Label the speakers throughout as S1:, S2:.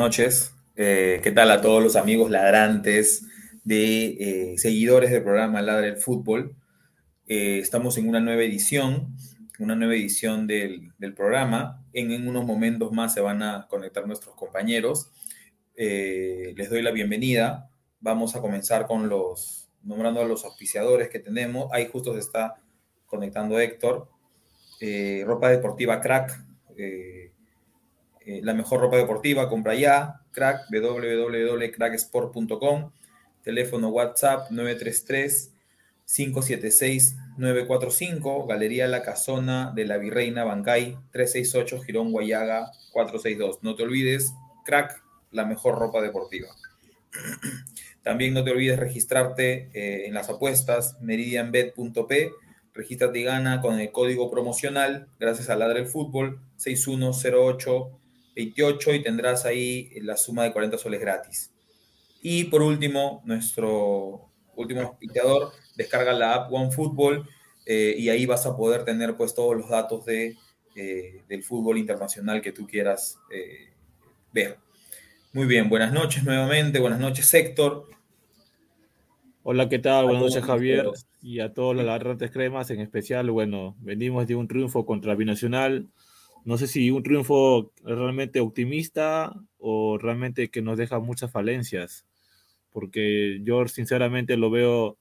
S1: Noches. Eh, ¿Qué tal a todos los amigos ladrantes de eh, seguidores del programa Ladra el Fútbol? Eh, estamos en una nueva edición, una nueva edición del, programa. En, unos momentos más se van a conectar nuestros compañeros. les doy la bienvenida. Vamos a comenzar con los, nombrando a los auspiciadores que tenemos. Ahí justo se está conectando Héctor. ropa deportiva Crack. La mejor ropa deportiva, compra ya, crack, www.cracksport.com, teléfono WhatsApp 933-576-945, Galería La Casona de la Virreina Bancay 368, Girón Guayaga 462. No te olvides, crack, la mejor ropa deportiva. También no te olvides registrarte eh, en las apuestas meridianbet.p. Regístrate y gana con el código promocional, gracias a Ladre el Fútbol, 6108 28 y tendrás ahí la suma de 40 soles gratis. Y por último, nuestro último auspiciador, descarga la app OneFootball eh, y ahí vas a poder tener pues todos los datos de, eh, del fútbol internacional que tú quieras eh, ver. Muy bien, buenas noches nuevamente, buenas noches Héctor.
S2: Hola, ¿qué tal? Buenas noches Javier y a todos los ladrantes cremas, en especial, bueno, venimos de un triunfo contra Binacional no sé si un triunfo realmente optimista o realmente que nos deja muchas falencias, porque yo sinceramente lo veo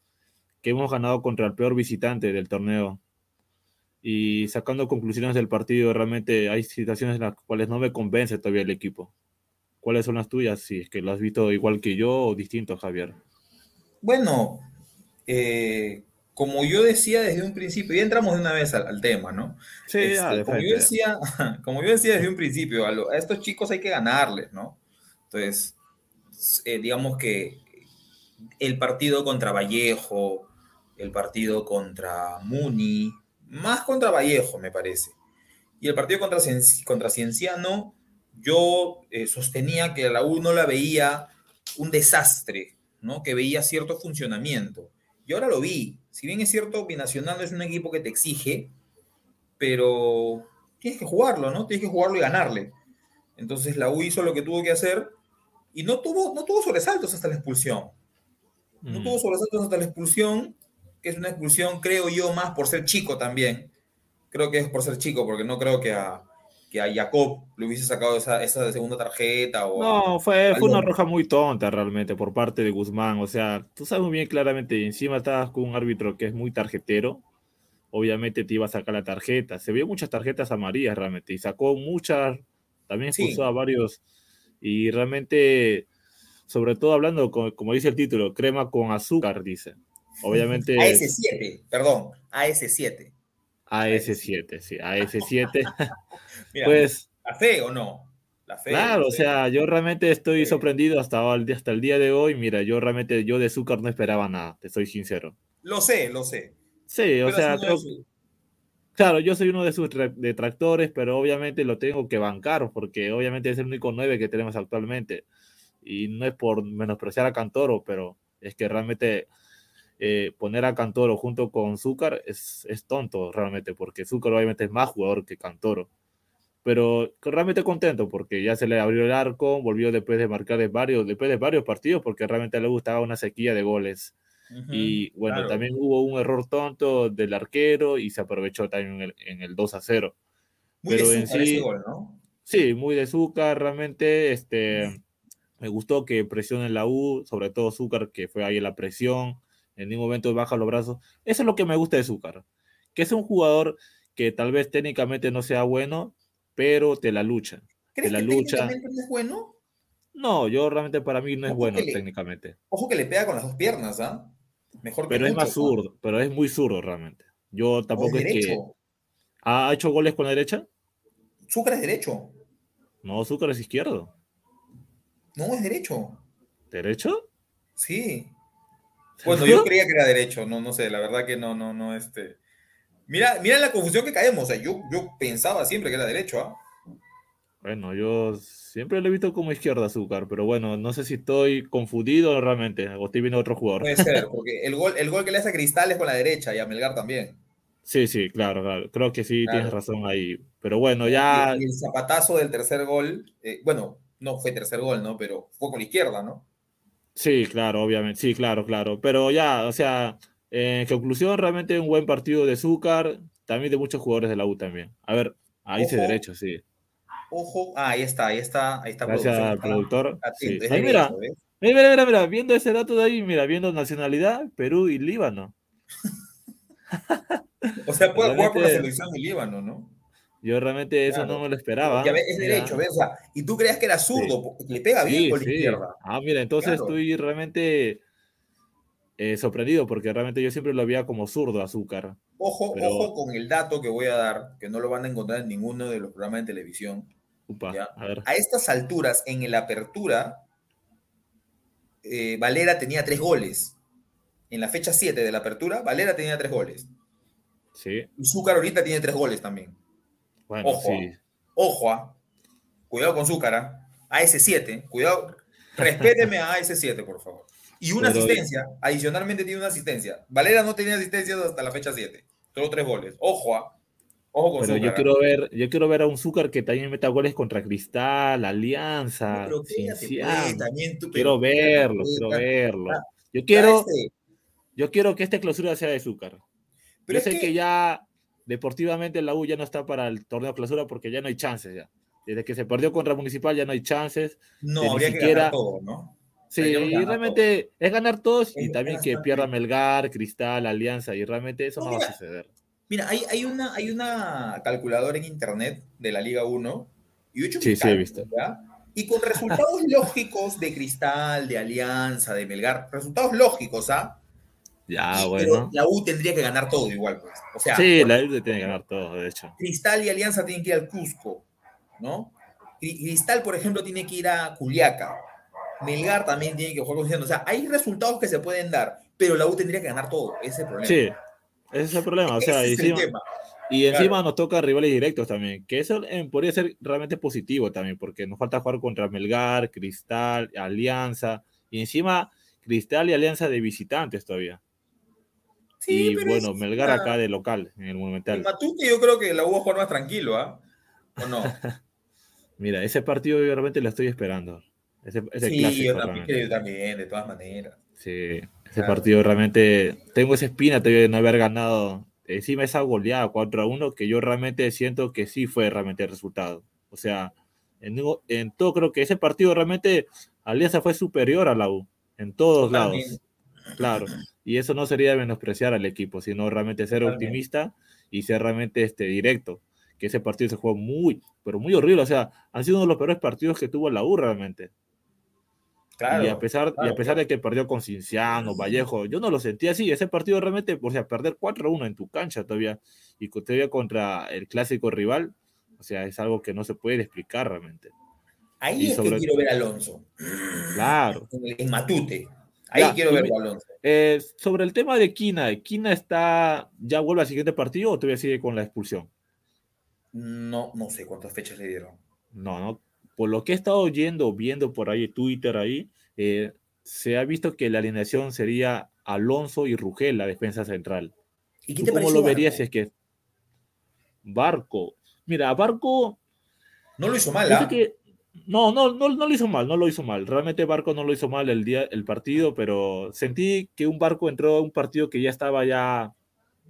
S2: que hemos ganado contra el peor visitante del torneo. Y sacando conclusiones del partido, realmente hay situaciones en las cuales no me convence todavía el equipo. ¿Cuáles son las tuyas? Si es que lo has visto igual que yo o distinto, Javier.
S1: Bueno, eh, como yo decía desde un principio, y entramos de una vez al, tema, ¿no?
S2: Sí, este,
S1: como, yo decía, como yo decía desde un principio, a, estos chicos hay que ganarles, ¿no? Entonces, eh, digamos que el partido contra Vallejo, el partido contra Muni, más contra Vallejo, me parece, y el partido contra, contra Cienciano, yo eh, sostenía que la U no la veía un desastre, ¿no? Que veía cierto funcionamiento. Y ahora lo vi, si bien es cierto, Binacional es un equipo que te exige, pero tienes que jugarlo, ¿no? Tienes que jugarlo y ganarle. Entonces la U hizo lo que tuvo que hacer y no tuvo, no tuvo sobresaltos hasta la expulsión. No mm. tuvo sobresaltos hasta la expulsión, que es una expulsión, creo yo, más por ser chico también. Creo que es por ser chico, porque no creo que a, que a Jacob le hubiese sacado esa, esa segunda tarjeta. O
S2: no, fue, fue, una roja muy tonta realmente por parte de Guzmán. O sea, tú sabes muy bien claramente, encima estabas con un árbitro que es muy tarjetero. Obviamente te iba a sacar la tarjeta. Se vio muchas tarjetas amarillas realmente y sacó muchas. También puso a varios. Y realmente, sobre todo hablando, como dice el título, crema con azúcar, dice. Obviamente.
S1: AS7, perdón, AS7.
S2: AS7, sí, AS7. pues.
S1: ¿La fe o no?
S2: La fe, claro, o sea, yo realmente estoy sorprendido hasta el, hasta el día de hoy. Mira, yo realmente, yo de azúcar no esperaba nada, te soy sincero.
S1: Lo sé, lo sé.
S2: Sí, o sea, claro, yo soy uno de sus detractores, pero obviamente lo tengo que bancar, porque obviamente es el único 9 que tenemos actualmente. Y no es por menospreciar a Cantoro, pero es que realmente eh, poner a Cantoro junto con Zúcar es, es, tonto realmente, porque Zúcar obviamente es más jugador que Cantoro. Pero realmente contento porque ya se le abrió el arco, volvió después de marcar varios, después de varios partidos, porque realmente le gustaba una sequía de goles. y bueno, también hubo un error tonto del arquero y se aprovechó también en el, en el 2 a 0.
S1: Muy Pero en sí, gol, ¿no?
S2: Sí, muy de Zúcar, realmente. Este, me gustó que presione la U, sobre todo Zúcar, que fue ahí la presión en ningún momento baja los brazos. Eso es lo que me gusta de Zúcar, que es un jugador que tal vez técnicamente no sea bueno, pero te la lucha.
S1: ¿Crees
S2: la
S1: que lucha. técnicamente no es bueno?
S2: No, yo realmente para mí no es bueno técnicamente.
S1: Ojo que le pega con las dos piernas, ¿ah?
S2: Mejor que Pero es más zurdo, pero es muy zurdo realmente. Yo tampoco es, que. ¿Ha hecho goles con la derecha?
S1: Zúcar es derecho.
S2: No, Zúcar es izquierdo.
S1: No, es derecho.
S2: ¿Derecho?
S1: Sí. Bueno, yo creía que era derecho, no, no sé, la verdad que no, no, no, este. Mira, mira la confusión que caemos, o sea, yo, yo pensaba siempre que era derecho, ¿ah?
S2: Bueno, yo siempre lo he visto como izquierda azúcar, pero bueno, no sé si estoy confundido realmente, o estoy viendo otro jugador.
S1: Puede ser, porque el gol, el gol que le hace a Cristal es con la derecha y a Melgar también.
S2: Sí, sí, claro, claro. Creo que sí tienes razón ahí. Pero bueno, ya.
S1: Y el zapatazo del tercer gol, eh, bueno, no fue tercer gol, ¿no? Pero fue con la izquierda, ¿no?
S2: Sí, claro, obviamente. Sí, claro, claro. Pero ya, o sea, en conclusión, realmente un buen partido de Zúcar, también de muchos jugadores de la U también. A ver, ahí se derecho, sí.
S1: Ojo, ah, ahí está, ahí está, ahí está.
S2: Gracias al productor. Sí. mira, mira, mira, mira, viendo ese dato de ahí, mira, viendo nacionalidad, Perú y Líbano.
S1: o sea, puede jugar por la selección de Líbano, ¿no?
S2: Yo realmente eso no me lo esperaba.
S1: Ya es derecho, ¿ves? O sea, y tú creías que era zurdo, le pega bien por la izquierda.
S2: Ah, mira, entonces estoy realmente eh, sorprendido porque realmente yo siempre lo veía como zurdo azúcar.
S1: Ojo, ojo con el dato que voy a dar, que no lo van a encontrar en ninguno de los programas de televisión. A, estas alturas, en el apertura, eh, Valera tenía tres goles. En la fecha 7 de la apertura, Valera tenía tres goles.
S2: Sí.
S1: Y Zúcar ahorita tiene tres goles también.
S2: Bueno,
S1: ojo,
S2: sí.
S1: ojo, ah. cuidado con Zúcar, a ese 7 cuidado, respéteme a ese 7 por favor. Y una asistencia, adicionalmente tiene una asistencia. Valera no tenía asistencia hasta la fecha 7, solo tres goles. Ojo, ah. Ojo con
S2: Pero yo quiero ver, yo quiero ver a un Zúcar que también meta goles contra Cristal, Alianza, Quiero verlo, quiero verlo. Yo quiero, yo quiero que esta clausura sea de Zúcar. Pero yo sé que... ya deportivamente la U ya no está para el torneo clausura porque ya no hay chances ya. Desde que se perdió contra Municipal ya no hay chances.
S1: No, habría que ganar todo, ¿no?
S2: Sí, y realmente es ganar todos y también que pierda Melgar, Cristal, Alianza, y realmente eso no, va a suceder.
S1: Mira, hay, hay, una, hay una calculadora en internet de la Liga 1 y hecho
S2: sí, sí, he visto.
S1: Y con resultados lógicos de Cristal, de Alianza, de Melgar, resultados lógicos, ¿ah?
S2: Ya, bueno.
S1: la U tendría que ganar todo igual, pues. O sea,
S2: sí, la U tiene que ganar todo, de hecho.
S1: Cristal y Alianza tienen que ir al Cusco, ¿no? Cristal, por ejemplo, tiene que ir a Culiaca. Melgar también tiene que jugar con O sea, hay resultados que se pueden dar, pero la U tendría que ganar todo. Ese es el problema.
S2: Sí, ese es el problema. O sea, y encima nos toca rivales directos también, que eso eh, podría ser realmente positivo también, porque nos falta jugar contra Melgar, Cristal, Alianza, y encima Cristal y Alianza de visitantes todavía. Sí, y bueno, Melgar acá de local, en el Monumental.
S1: Matute yo creo que la U va a jugar más tranquilo, ¿ah? ¿O no?
S2: Mira, ese partido yo realmente lo estoy esperando. Ese,
S1: sí, yo también, de todas maneras.
S2: Sí, ese partido realmente. Tengo esa espina todavía de no haber ganado. Encima esa goleada 4 a 1 que yo realmente siento que sí fue realmente el resultado. O sea, en, en todo creo que ese partido realmente Alianza fue superior a la U. En todos lados. Claro. Y eso no sería menospreciar al equipo, sino realmente ser optimista y ser realmente este, directo. Que ese partido se jugó muy, pero muy horrible. O sea, han sido uno de los peores partidos que tuvo la U realmente y a pesar, y a pesar de que perdió con Cinciano, Vallejo, yo no lo sentía así. Ese partido realmente, o sea, perder 4-1 en tu cancha todavía y todavía contra el clásico rival, o sea, es algo que no se puede explicar realmente.
S1: Ahí es que quiero ver a Alonso.
S2: Claro.
S1: En, Matute. Ahí quiero ver a Alonso.
S2: Eh, sobre el tema de Quina, ¿Quina está, ya vuelve al siguiente partido o todavía sigue con la expulsión?
S1: No, no sé cuántas fechas le dieron.
S2: No, no, por lo que he estado oyendo, viendo por ahí Twitter ahí, eh, se ha visto que la alineación sería Alonso y Rugel, la defensa central.
S1: ¿Y qué te
S2: ¿Cómo lo verías si es que Barco? Mira, Barco
S1: no lo hizo mal, ¿ah?
S2: No, no, no, no lo hizo mal, no lo hizo mal. Realmente Barco no lo hizo mal el día, el partido, pero sentí que un Barco entró a un partido que ya estaba ya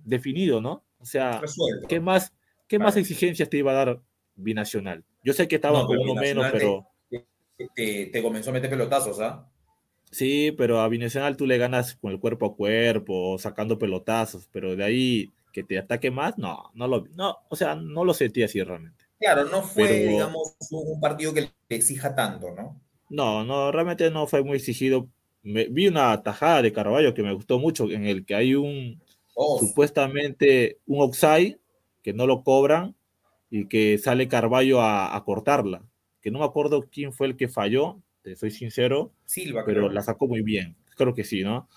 S2: definido, ¿no? O sea, ¿qué más, qué más exigencias te iba a dar Binacional? Yo sé que estaba con uno menos, pero.
S1: Te, comenzó a meter pelotazos, ¿ah?
S2: Sí, pero a Binacional tú le ganas con el cuerpo a cuerpo, sacando pelotazos, pero de ahí que te ataque más, no, no lo, no, o sea, no lo sentí así realmente.
S1: Claro, no fue, digamos, un partido que le exija tanto, ¿no?
S2: No, no, realmente no fue muy exigido. vi una tajada de Carballo que me gustó mucho, en el que hay un oh. supuestamente un offside que no lo cobran y que sale Carballo a, cortarla. Que no me acuerdo quién fue el que falló, te soy sincero,
S1: Silva,
S2: pero la sacó muy bien. Creo que sí, ¿no?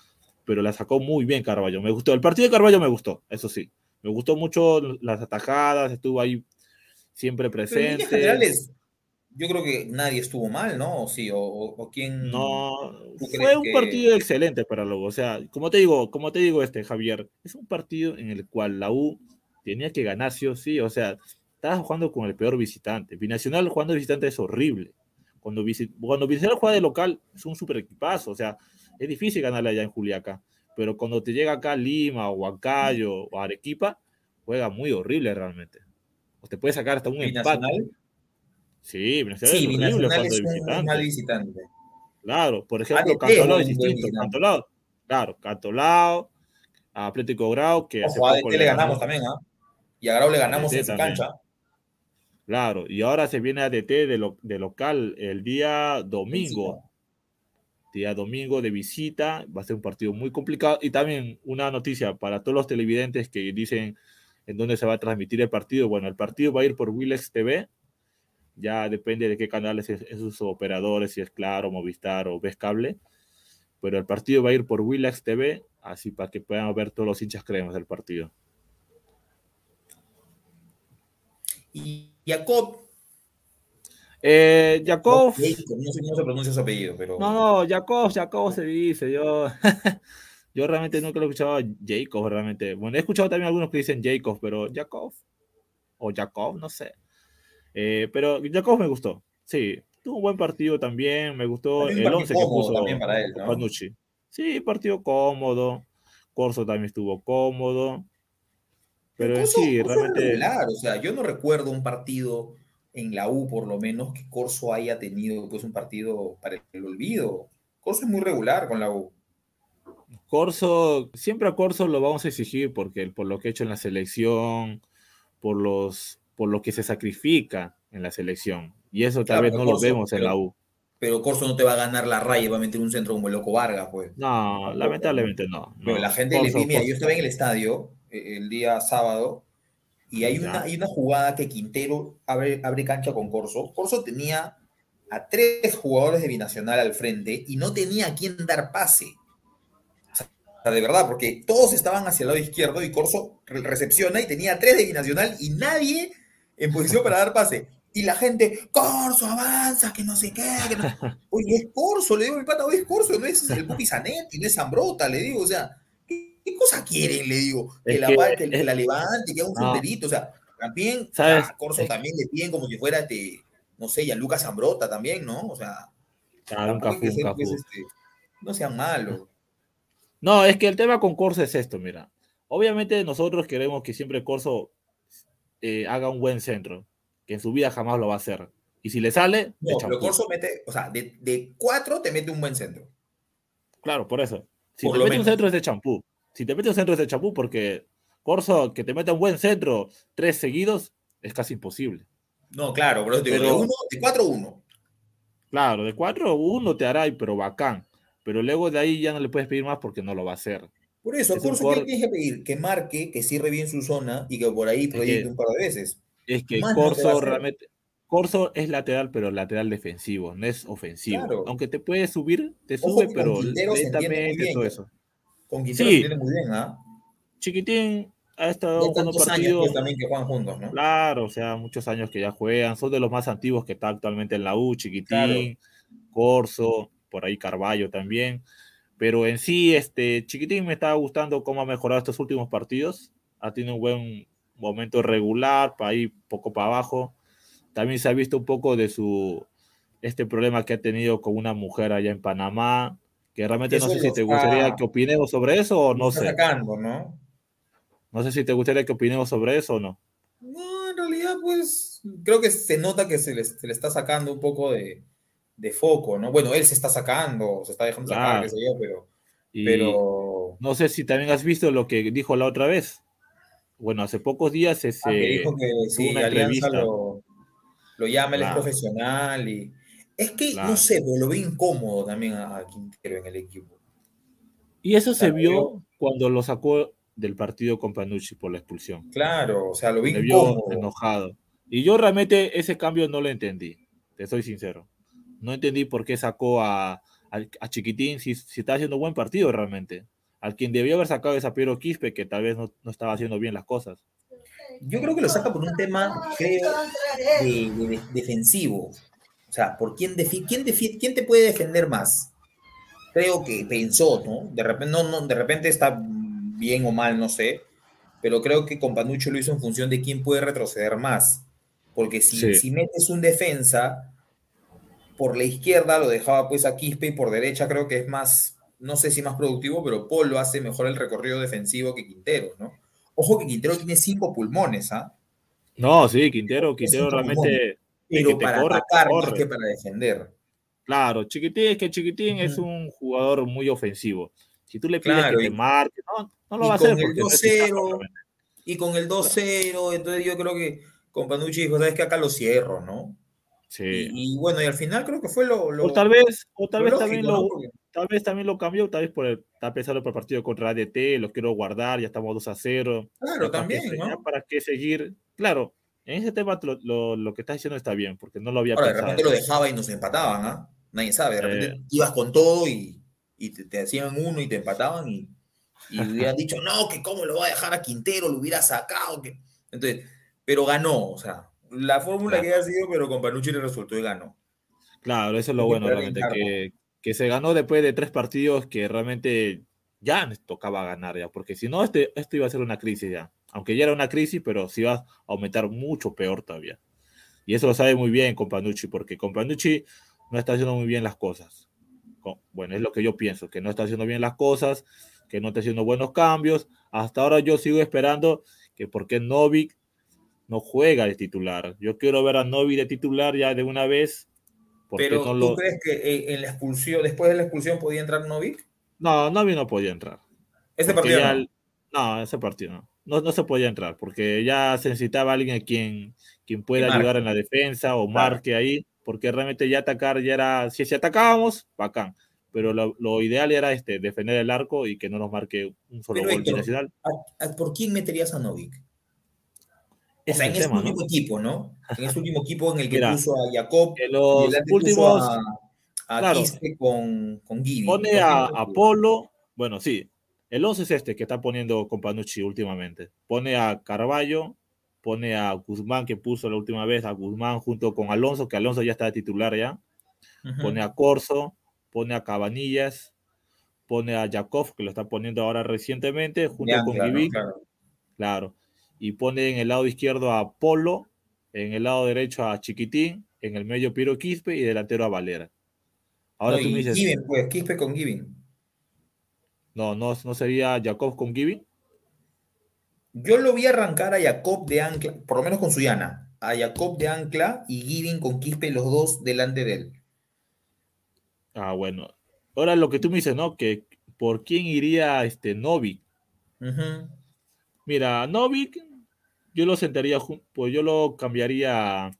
S2: Pero la sacó muy bien Carballo. Me gustó. El partido de Carballo me gustó, eso sí. Me gustó mucho las atajadas, estuvo ahí siempre presente.
S1: generales, yo creo que nadie estuvo mal, ¿no? O sí, o, o quién.
S2: No, fue un partido excelente para luego. O sea, como te digo, como te digo, este Javier, es un partido en el cual la U tenía que ganar sí o sí. O sea, estabas jugando con el peor visitante. Binacional jugando de visitante es horrible. Cuando, cuando Binacional juega de local, es un super equipazo. O sea, es difícil ganarle allá en Juliaca. Pero cuando te llega acá Lima, o Huancayo, o Arequipa, juega muy horrible realmente. O te puede sacar hasta un empate.
S1: Sí, Binacional sí, es Binacional es un mal visitante.
S2: Claro, por ejemplo, Cantolao es distinto. Cantolao, claro, Cantolao, Atlético Grau, que
S1: Ojo, a DT le ganamos también, ¿ah? Y a Grau le ganamos en su cancha.
S2: Claro, y ahora se viene a DT de, de local el día domingo. Día domingo de visita, va a ser un partido muy complicado. Y también una noticia para todos los televidentes que dicen en dónde se va a transmitir el partido. Bueno, el partido va a ir por Willex TV, ya depende de qué canales es, sus operadores, si es Claro, Movistar o Ves Cable. Pero el partido va a ir por Willax TV, así para que puedan ver todos los hinchas creemos del partido.
S1: Y Jacob.
S2: Eh, Jacob.
S1: No sé cómo se pronuncia su apellido, pero.
S2: No, no, Jacob, Jacob se dice. Yo, yo realmente nunca lo he escuchado Jacob, realmente. Bueno, he escuchado también algunos que dicen Jacob, pero Jacob. O Jacob, no sé. Eh, pero Jacob me gustó. Sí, tuvo un buen partido también. Me gustó el 11 que puso
S1: también para él, ¿no?
S2: Panucci. Sí, partido cómodo. Corso también estuvo cómodo. Pero sí, realmente.
S1: o sea, yo no recuerdo un partido en la U, por lo menos, que Corso haya tenido pues, un partido para el olvido. Corso es muy regular con la U.
S2: Corso, siempre a Corso lo vamos a exigir porque por lo que ha hecho en la selección, por los por lo que se sacrifica en la selección. Y eso tal vez no lo vemos en la U.
S1: Pero Corso no te va a ganar la raya y va a meter un centro como el Loco Vargas, pues.
S2: No, lamentablemente no.
S1: Pero la gente le pide, yo estaba en el estadio eh, el día sábado y hay una, hay una jugada que Quintero abre, abre cancha con Corso. Corso tenía a tres jugadores de Binacional al frente y no tenía a quién dar pase. De verdad, porque todos estaban hacia el lado izquierdo y Corso recepciona y tenía tres de Binacional y nadie en posición para dar pase. Y la gente, Corso, avanza, que no sé qué. Que no... Oye, es Corso, le digo mi pata, oye, es Corso, no es el Pupi Zanetti, no es Zambrota, le digo, o sea, ¿qué, cosa quieren? Le digo, que, la, que, la, levante, que haga un no. o sea, también a Corso también le piden como si fuera, este, no sé, ya Lucas Zambrota también, ¿no? O sea,
S2: claro, un.
S1: Pues, este, no sean malos.
S2: No, es que el tema con Corso es esto, mira. Obviamente nosotros queremos que siempre Corso eh, haga un buen centro, que en su vida jamás lo va a hacer. Y si le sale.
S1: No, pero Corso mete, o sea, de, de, cuatro te mete un buen centro.
S2: Claro, por eso. Si por te mete menos. un centro es de champú. Si te mete un centro es de champú, porque Corso, que te meta un buen centro tres seguidos, es casi imposible.
S1: No, claro, pero, pero de, uno, de cuatro, uno.
S2: Claro, de cuatro, uno te hará, pero bacán. Pero luego de ahí ya no le puedes pedir más porque no lo va a hacer.
S1: Por eso, Corso, ¿qué tienes que pedir? Que marque, que cierre bien su zona y que por ahí proyecte un par de veces.
S2: Es que Corso no realmente. Corso es lateral, pero lateral defensivo, no es ofensivo. Claro. Aunque te puede subir, te Ojo sube, pero lentamente todo eso.
S1: Con Quintero sí. se muy bien, ¿ah?
S2: Chiquitín ha estado jugando partidos.
S1: Pues, también que juegan juntos, ¿no?
S2: Claro, o sea, muchos años que ya juegan. Son de los más antiguos que está actualmente en la U, Chiquitín, claro. Corso, por ahí Carballo también. Pero en sí, este Chiquitín me está gustando cómo ha mejorado estos últimos partidos. Ha tenido un buen momento regular, para ir poco para abajo. También se ha visto un poco de su este problema que ha tenido con una mujer allá en Panamá, que realmente no sé si te gustaría que opinemos sobre eso o no sé.
S1: Sacando, ¿no?
S2: no sé si te gustaría que opinemos sobre eso o no.
S1: No, en realidad, pues creo que se nota que se le, se le está sacando un poco de, de foco, ¿no? Bueno, él se está sacando, se está dejando claro. sacar, qué sé yo, pero, pero...
S2: No sé si también has visto lo que dijo la otra vez. Bueno, hace pocos días ese,
S1: ah, que dijo que sí, una Alianza lo, lo, llama, él claro. es profesional y... Es que, claro. no sé, lo ve incómodo también a Quintero en el equipo.
S2: Y eso se vio yo... cuando lo sacó del partido con Panucci por la expulsión.
S1: Claro, o sea, lo vi
S2: incómodo. enojado. Y yo realmente ese cambio no lo entendí, te soy sincero. No entendí por qué sacó a, a, a Chiquitín si, si, está haciendo buen partido realmente. Al quien debió haber sacado es a Piero Quispe, que tal vez no, no, estaba haciendo bien las cosas.
S1: Yo creo que lo saca por un tema creo, de, de, defensivo. O sea, ¿por quién, defi quién, defi quién te puede defender más? Creo que pensó, ¿no? De repente, no, no, de repente está bien o mal, no sé, pero creo que con Panucho lo hizo en función de quién puede retroceder más. Porque si,
S2: Sí.
S1: si metes un defensa, por la izquierda lo dejaba pues a Quispe y por derecha creo que es más, no sé si más productivo, pero Polo hace mejor el recorrido defensivo que Quintero, ¿no? Ojo que Quintero tiene cinco pulmones, ¿ah?
S2: No, sí, Quintero, Quintero realmente.
S1: Pero
S2: que te
S1: para
S2: corre,
S1: atacar más
S2: corre.
S1: que para defender.
S2: Claro, Chiquitín es que Chiquitín es un jugador muy ofensivo. Si tú le pides
S1: Claro,
S2: que
S1: y-
S2: te marque, no, no lo va a hacer porque no es eficaz,
S1: 2-0,
S2: obviamente.
S1: Y con el 2-0, entonces yo creo que con Panucci dijo, sabes que acá lo cierro, ¿no?
S2: Sí.
S1: Y, y bueno, y al final creo que fue lo... lo
S2: o tal vez, o tal
S1: lo
S2: vez
S1: lógico,
S2: también
S1: ¿no?
S2: lo,
S1: Porque-
S2: tal vez también lo cambió, tal vez por el, está pensando por el partido contra ADT, lo quiero guardar, ya estamos 2 a 0.
S1: Claro, también, ¿no?
S2: para qué seguir. Claro, en ese tema lo, lo, lo que estás diciendo está bien, porque no lo había
S1: Ahora, de
S2: pensado.
S1: repente lo dejaba y nos empataban, ¿ah? Nadie sabe, de repente
S2: Eh.
S1: ibas con todo y, y te, te hacían uno y te empataban y, y hubieran dicho, no, que cómo lo va a dejar a Quintero, lo hubiera sacado. Que... Entonces, pero ganó, o sea, la fórmula que haya sido, pero con Panucci le resultó y ganó.
S2: Claro, eso es lo bueno, realmente, que, que se ganó después de tres partidos que realmente ya nos tocaba ganar ya, porque si no, este, esto iba a ser una crisis ya. Aunque ya era una crisis, pero sí iba a aumentar mucho peor todavía. Y eso lo sabe muy bien con Panucci, porque con Panucci no está haciendo muy bien las cosas. Bueno, es lo que yo pienso, que no está haciendo bien las cosas, que no está haciendo buenos cambios. Hasta ahora yo sigo esperando que por qué Novik no juega de titular. Yo quiero ver a Novik de titular ya de una vez.
S1: Pero
S2: no
S1: ¿tú
S2: lo...
S1: crees que eh, en la expulsión, después de la expulsión podía entrar Novik?
S2: No, Novik no podía entrar.
S1: Ese
S2: Porque
S1: partido no.
S2: el- no, ese partido no. no. No se podía entrar porque ya se necesitaba alguien a quien, quien pueda ayudar en la defensa o
S1: Claro.
S2: marque ahí, porque realmente ya atacar ya era, si, si atacábamos, bacán. Pero lo, lo ideal era este, defender el arco y que no nos marque un solo
S1: Pero,
S2: gol
S1: Héctor,
S2: binacional.
S1: ¿A- a- ¿Por quién meterías a Novik? O sea, en ese
S2: tema, ¿no?
S1: último equipo, ¿no? En ese último equipo en el que
S2: Mira,
S1: puso a Jacob
S2: En
S1: y
S2: los
S1: puso
S2: últimos,
S1: a, a
S2: claro.
S1: Con, con Gibi.
S2: pone a Apolo, bueno, sí, el 11 es este que está poniendo con Panucci últimamente. Pone a Carballo, pone a Guzmán que puso la última vez, a Guzmán junto con Alonso, que Alonso ya está de titular ya. Pone a Corso, pone a Cabanillas, pone a Jakov, que lo está poniendo ahora recientemente, junto con Gibi, claro. Y pone en el lado izquierdo a Polo, en el lado derecho a Chiquitín, en el medio Piro Quispe y delantero a Valera. Ahora tú me dices,
S1: Given, pues, Quispe con Giving.
S2: no, no, no sería Jakov con Gibi.
S1: Yo lo vi arrancar a Jacob de ancla, por lo menos con Suyana, a Jacob de ancla y Giving con Quispe, los dos delante de él.
S2: Ah, bueno. Ahora lo que tú me dices, ¿no? Que por quién iría este Novik.
S1: Ujú.
S2: Mira, Novik, yo lo sentaría, pues yo lo cambiaría a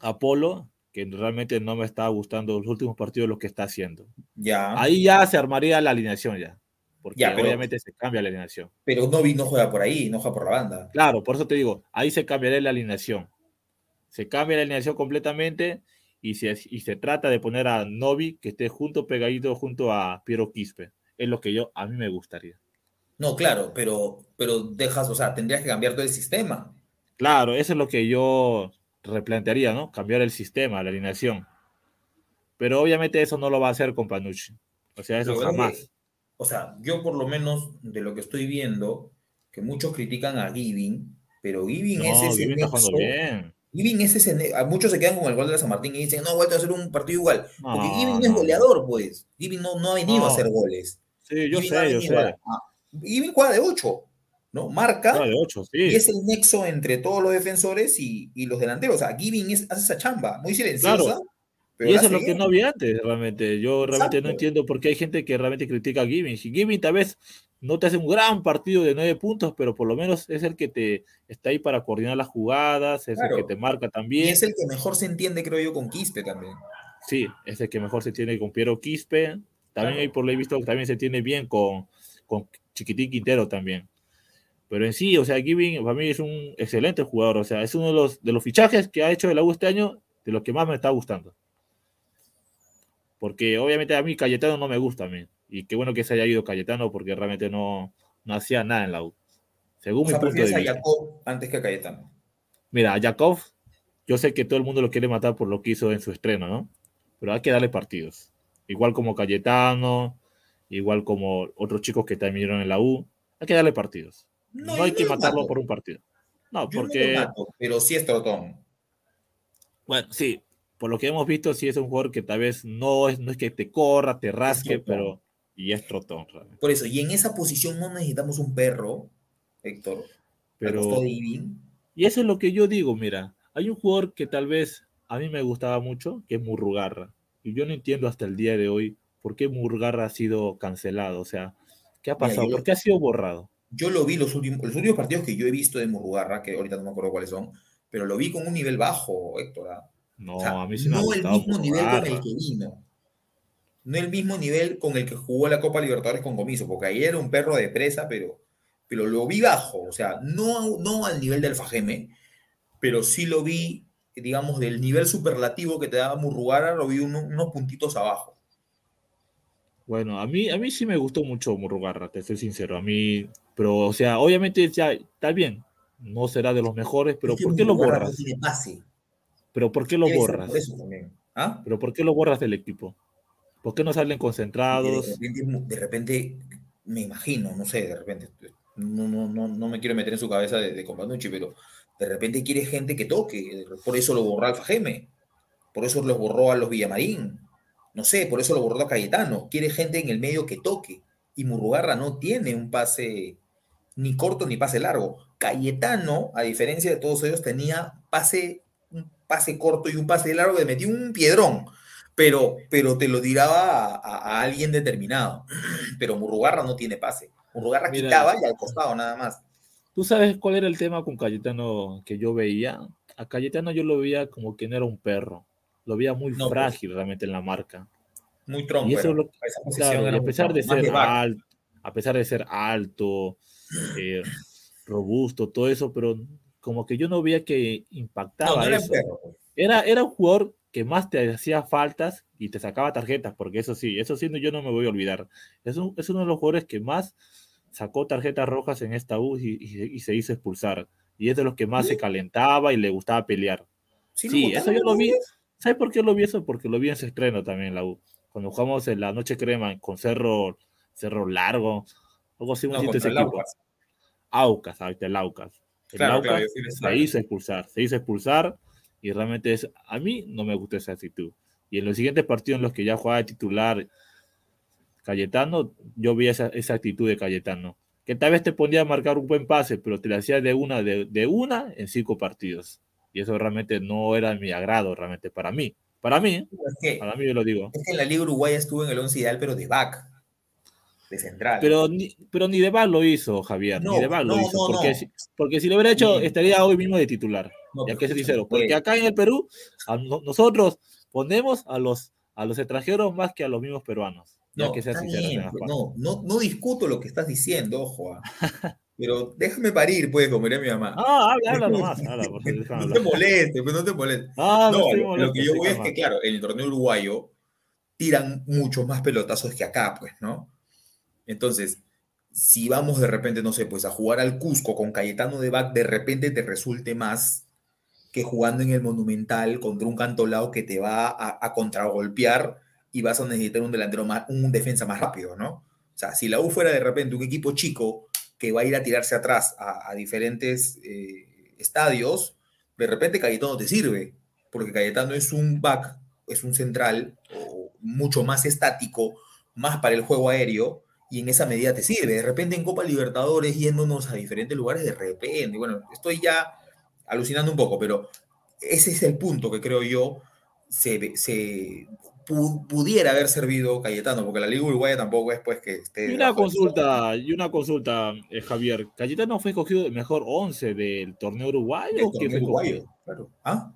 S2: Apolo, que realmente no me está gustando los últimos partidos lo que está haciendo.
S1: Ya.
S2: Ahí ya se armaría la alineación ya. Porque
S1: Ya, pero-
S2: obviamente se cambia la alineación.
S1: Pero Novik no juega por ahí, no juega por la banda.
S2: Claro, por eso te digo, ahí se cambiaría la alineación. Se cambia la alineación completamente y se, y se trata de poner a Novi que esté junto, pegadito junto a Piero Quispe. Es lo que yo, a mí me gustaría.
S1: No, claro, pero, pero dejas, o sea, tendrías que cambiar todo el sistema.
S2: Claro, eso es lo que yo replantearía, ¿no? Cambiar el sistema, la alineación. Pero obviamente eso no lo va a hacer con Panucci. O sea, eso jamás.
S1: o sea, yo por lo menos de lo que estoy viendo, que muchos critican a Giving, pero Giving
S2: No,
S1: es ese
S2: Giving está jugando bien.
S1: Giving es ese muchos se quedan con el gol de San Martín y dicen, no, vuelto a hacer un partido igual. Porque
S2: No,
S1: Giving no es goleador, pues. Giving no, no ha venido a hacer goles.
S2: Sí, yo
S1: Giving
S2: sé, yo sé.
S1: a- Giving juega de 8, ¿no? Marca
S2: de ocho, sí.
S1: y es el nexo entre todos los defensores y, y los delanteros. O sea, Giving es, hace esa chamba, muy silenciosa.
S2: Claro.
S1: pero
S2: Y eso es lo que no había antes, realmente. Yo realmente no entiendo por qué hay gente que realmente critica a Giving. Si Giving tal vez no te hace un gran partido de nueve puntos, pero por lo menos es el que te está ahí para coordinar las jugadas, es
S1: Claro.
S2: el que te marca
S1: Y
S2: también.
S1: es el que mejor se entiende, creo yo, con Quispe también.
S2: Sí, es el que mejor se tiene con Piero Quispe. También
S1: Claro.
S2: ahí por lo he visto que también se tiene bien con, con Chiquitín Quintero también. Pero en sí, o sea, Giving para mí es un excelente jugador. O sea, es uno de los, de los fichajes que ha hecho el U este año, de los que más me está gustando. Porque obviamente a mí Cayetano no me gusta a mí. Y qué bueno que se haya ido Cayetano porque realmente no, no hacía nada en la U. Según
S1: O sea,
S2: mi punto de
S1: prefieres a
S2: vista.
S1: Jacob antes que a Cayetano.
S2: Mira, a Jakov yo sé que todo el mundo lo quiere matar por lo que hizo en su estreno, ¿no? Pero hay que darle partidos. Igual como Cayetano, igual como otros chicos que vinieron en la U. Hay que darle partidos. No, hay que matarlo por un partido. No, porque.
S1: pero sí es trotón.
S2: Bueno, sí. Por lo que hemos visto, sí es un jugador que tal vez no es, no es que te corra, te rasque, pero. Y es trotón.
S1: Por eso, y en esa posición no necesitamos un perro, Héctor. Pero.
S2: Y eso es lo que yo digo, mira. Hay un jugador que tal vez a mí me gustaba mucho, que es Murrugarra. Y yo no entiendo hasta el día de hoy por qué Murrugarra ha sido cancelado. O sea, ¿qué ha pasado? ¿Por qué ha sido borrado?
S1: Yo lo vi los últimos, los últimos partidos que yo he visto de Murrugarra, que ahorita no me acuerdo cuáles son, pero lo vi con un nivel bajo, Héctor. ¿ah?
S2: No, a mí sí me
S1: No el mismo nivel con el que vino. No el mismo nivel con el que jugó la Copa Libertadores con Comiso, porque ahí era un perro de presa, pero, pero lo vi bajo. O sea, no, no al nivel del Fajeme, pero sí lo vi, digamos, del nivel superlativo que te daba Murrugarra, lo vi unos puntitos abajo.
S2: Bueno, a mí, a mí sí me gustó mucho Murrugarra, te soy sincero. A mí, pero, o sea, obviamente ya está bien, no será de los mejores, pero ¿por qué lo borras? Pero ¿por qué lo borras?
S1: ¿Ah?
S2: Pero ¿por qué lo borras del equipo? ¿Por qué no salen concentrados?
S1: De repente, me imagino, no sé, de repente, no, no, no, no me quiero meter en su cabeza de, de pero de repente quiere gente que toque, por eso lo borró Alfa Geme, por eso lo borró a los Villamarín, no sé, por eso lo borró a Cayetano, quiere gente en el medio que toque, y Murrugarra no tiene un pase ni corto ni pase largo. Cayetano, a diferencia de todos ellos, tenía pase, un pase corto y un pase largo, le metió un piedrón, pero, pero te lo diraba a, alguien determinado. Pero Murrugarra no tiene pase. Murrugarra quitaba y al costado nada más.
S2: ¿Tú sabes cuál era el tema con Cayetano que yo veía? A Cayetano yo lo veía como que no era un perro. Lo veía muy pues. frágil realmente en la marca.
S1: Muy tronco.
S2: Y eso lo, a pesar de ser alto, a pesar de ser alto, eh, robusto, todo eso, pero como que yo no veía que impactaba eso. Pues. Era, era un jugador que más te hacía faltas y te sacaba tarjetas, porque eso sí, eso sí yo no me voy a olvidar. Es, es uno de los jugadores que más sacó tarjetas rojas en esta U y, se hizo expulsar. Y es de los que más se calentaba y le gustaba pelear. Sí, eso yo lo vi. ¿Sabes por qué lo vi eso? Porque lo vi en su estreno también la U. Cuando jugamos en la Noche Crema con Cerro, Cerro Largo, algo así, un ese equipo. Aucas, ahorita el Aucas. El Aucas se hizo expulsar, se hizo expulsar y realmente es, a mí no me gusta esa actitud. Y en los siguientes partidos en los que ya jugaba de titular Cayetano, yo vi esa, actitud de Cayetano, que tal vez te ponía a marcar un buen pase, pero te la hacía de una, de, una en cinco partidos. Y eso realmente no era mi agrado, realmente, para mí. Para mí, para mí yo lo digo.
S1: Es que en la Liga Uruguaya estuvo en el once ideal, pero de back, de central.
S2: Pero ni, pero ni de back lo hizo, Javier, ni de back lo hizo. porque, si, porque si lo hubiera hecho, estaría hoy mismo de titular. ya que ser sincero. Porque acá en el Perú, nosotros ponemos a los, a los extranjeros más que a los mismos peruanos.
S1: No, que pues, no, no, no, discuto lo que estás diciendo, ojo. Pero déjame parir, pues, como diría mi mamá.
S2: Ah, habla, habla nomás.
S1: no te molestes, pues no te molestes. Ah, no, lo, que yo voy es que, claro, en el torneo uruguayo tiran muchos más pelotazos que acá, pues, ¿no? Entonces, si vamos de repente, no sé, pues a jugar al Cusco con Cayetano de back, de repente te resulte más que jugando en el Monumental contra un cantolao que te va a, a contragolpear y vas a necesitar un delantero más, un defensa más rápido, ¿no? O sea, si la U fuera de repente un equipo chico que va a ir a tirarse atrás a, diferentes eh, estadios, de repente Cayetano te sirve, porque Cayetano es un back, es un central, mucho más estático, más para el juego aéreo, y en esa medida te sirve. De repente en Copa Libertadores, yéndonos a diferentes lugares, de repente, bueno, estoy ya alucinando un poco, pero ese es el punto que creo yo se, se pudiera haber servido Cayetano, porque la Liga Uruguaya tampoco es pues que esté...
S2: Y una consulta, y una consulta, eh, Javier, ¿Cayetano fue escogido el mejor 11 del torneo uruguayo?
S1: uruguayo, claro. ¿Ah?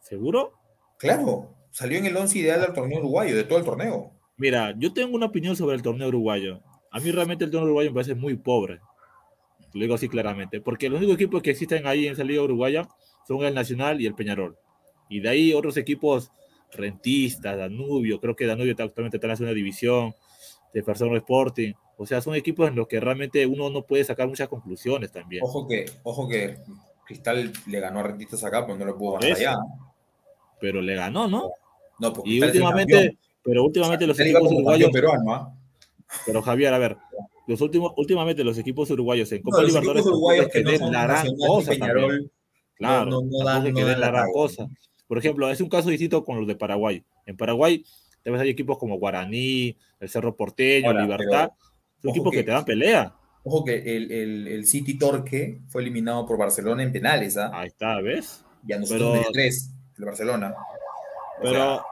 S2: ¿Seguro?
S1: Claro, salió en el 11 ideal del torneo uruguayo, de todo el torneo.
S2: Mira, yo tengo una opinión sobre el torneo uruguayo. A mí realmente el torneo uruguayo me parece muy pobre. Lo digo así claramente. Porque los únicos equipos que existen ahí en esa liga uruguaya son el Nacional y el Peñarol. Y de ahí otros equipos Rentista, Danubio, creo que Danubio actualmente está en la segunda división, de Personal Sporting. O sea, son equipos en los que realmente uno no puede sacar muchas conclusiones también.
S1: Ojo que, ojo que Cristal le ganó a Rentistas acá, pero no lo pudo ganar
S2: eso.
S1: allá.
S2: Pero le ganó, ¿no?
S1: No, porque
S2: Y últimamente, pero últimamente los equipos uruguayos,
S1: peruano, ¿ah?
S2: pero Javier, a ver, los últimos, últimamente los equipos uruguayos en Copa
S1: No,
S2: Libertadores
S1: uruguayos que
S2: es
S1: no
S2: den
S1: son
S2: la gran cosa
S1: Peñarol,
S2: también. Claro,
S1: no, no, no dan-
S2: que den la gran cosa. Por ejemplo, es un caso distinto con los de Paraguay. En Paraguay, tal vez hay equipos como Guaraní, el Cerro Porteño,
S1: Ahora,
S2: Libertad, son equipos que,
S1: que-
S2: te dan pelea.
S1: Ojo que el, el, el City Torque fue eliminado por Barcelona en penales, ¿ah?
S2: Ahí está, ¿ves?
S1: Y a nosotros
S2: pero-
S1: tres, el Barcelona. O
S2: Pero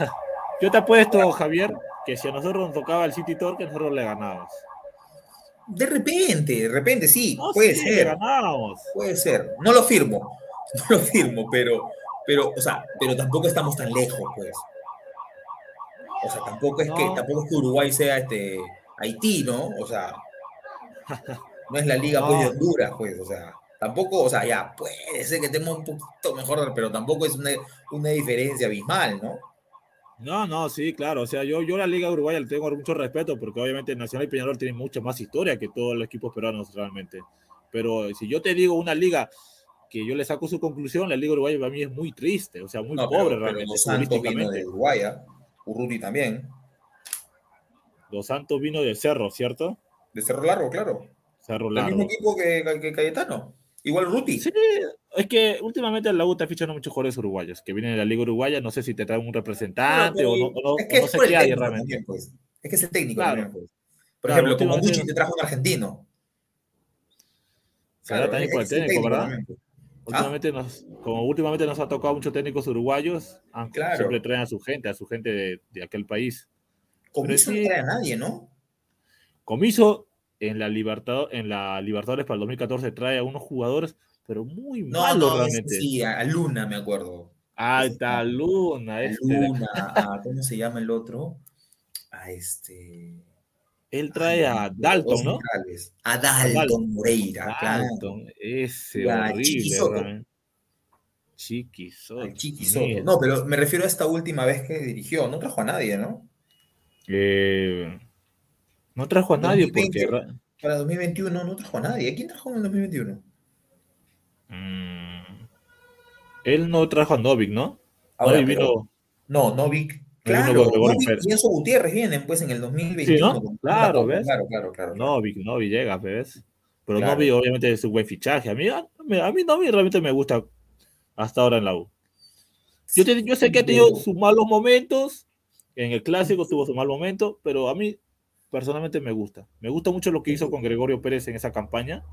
S2: yo te apuesto, Javier, que si a nosotros nos tocaba el City Torque, nosotros le ganábamos.
S1: De repente, de repente, sí,
S2: No,
S1: puede
S2: sí,
S1: ser. Puede ser. No lo firmo. No lo firmo, pero, pero, o sea, pero tampoco estamos tan lejos, pues. O sea, tampoco es que,
S2: No.
S1: tampoco es que Uruguay sea este Haití, ¿no? O sea, no es la liga pues, de
S2: No.
S1: Honduras, pues, o sea, tampoco, o sea, ya puede ser que estemos un poquito mejor, pero tampoco es una, una diferencia abismal, ¿no?
S2: No, no, sí, claro. O sea, yo, yo la Liga Uruguaya le tengo mucho respeto porque obviamente Nacional y Peñarol tienen mucha más historia que todos los equipos peruanos realmente. Pero si yo te digo una liga que yo le saco su conclusión, la Liga Uruguaya para mí es muy triste, o sea, muy
S1: No,
S2: pobre
S1: pero, pero
S2: realmente.
S1: Santos vino de Uruguay. Urruti también.
S2: Dos Santos vino del Cerro, ¿cierto?
S1: De Cerro Largo, claro.
S2: Cerro
S1: El
S2: Largo.
S1: mismo equipo que, que Cayetano. Igual Ruti.
S2: Sí, es que últimamente la U está fichando muchos jugadores uruguayos que vienen de la Liga Uruguaya. No sé si te traen un representante o no, o no- o sé
S1: el
S2: qué hay realmente.
S1: también, pues. Es que es el técnico
S2: Claro.
S1: también, pues. Por
S2: Claro,
S1: ejemplo, como Gucci te trajo un argentino.
S2: Será también por el
S1: el
S2: técnico, ¿verdad?
S1: también, pues.
S2: Últimamente nos, como últimamente nos ha tocado muchos técnicos uruguayos,
S1: Claro.
S2: siempre traen a su gente, a su gente de, de aquel país.
S1: Comiso
S2: sí.
S1: no trae a nadie, ¿no?
S2: Comiso en la Libertad, en la Libertadores para el 2014 trae a unos jugadores, pero muy
S1: No,
S2: malos
S1: no,
S2: realmente.
S1: sí, a Luna me acuerdo.
S2: Ah, está
S1: está.
S2: Luna, este,
S1: Luna, a, ¿cómo se llama el otro? A este.
S2: Él trae a Dalton, ¿no?
S1: centrales. A Dalton,
S2: Dalton.
S1: Moreira, claro.
S2: Dalton, ese
S1: Ya,
S2: horrible.
S1: Chiqui Soto.
S2: realmente. Chiqui Soto,
S1: Al Chiqui
S2: ni
S1: Soto.
S2: idea.
S1: No, pero me refiero a esta última vez que dirigió. No trajo a nadie, ¿no?
S2: Eh, no trajo a nadie
S1: 2020.
S2: porque ra-
S1: Para 2021 no trajo a nadie. ¿A quién trajo en el 2021?
S2: mm, él no trajo a Novik, ¿no?
S1: Ahora,
S2: Novik vino,
S1: No, Novik. Claro, Enzo Gutiérrez vienen pues en el 2021.
S2: Sí, ¿no? Claro, ¿ves?
S1: Claro, claro, claro.
S2: Novik, Novik llega, ¿ves? Pero
S1: Claro.
S2: Novik obviamente es un buen fichaje. A mí, a mí, a mí realmente me gusta hasta ahora en la U. Yo, te- yo sé que ha tenido sus malos momentos, en el clásico tuvo su mal momento, pero a mí personalmente me gusta. Me gusta mucho lo que hizo con Gregorio Pérez en esa campaña,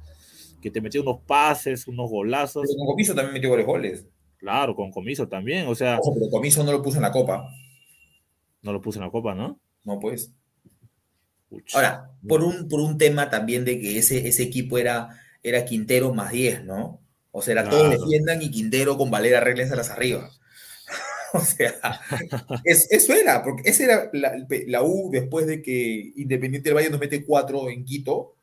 S2: que te metió unos pases, unos golazos,
S1: Pero con Comiso también metió varios goles.
S2: claro, con comiso también, o sea,
S1: Ojo, pero Comiso no lo puso en la copa.
S2: No lo puse en la copa, ¿no?
S1: No, pues.
S2: Uch.
S1: Ahora, por un, por un tema también de que ese, ese equipo era, era Quintero más 10, ¿no? O sea, todos defiendan y Quintero con Valera las arriba. o sea, es- eso era, porque esa era la, la U después de que Independiente del Valle nos mete cuatro en Quito,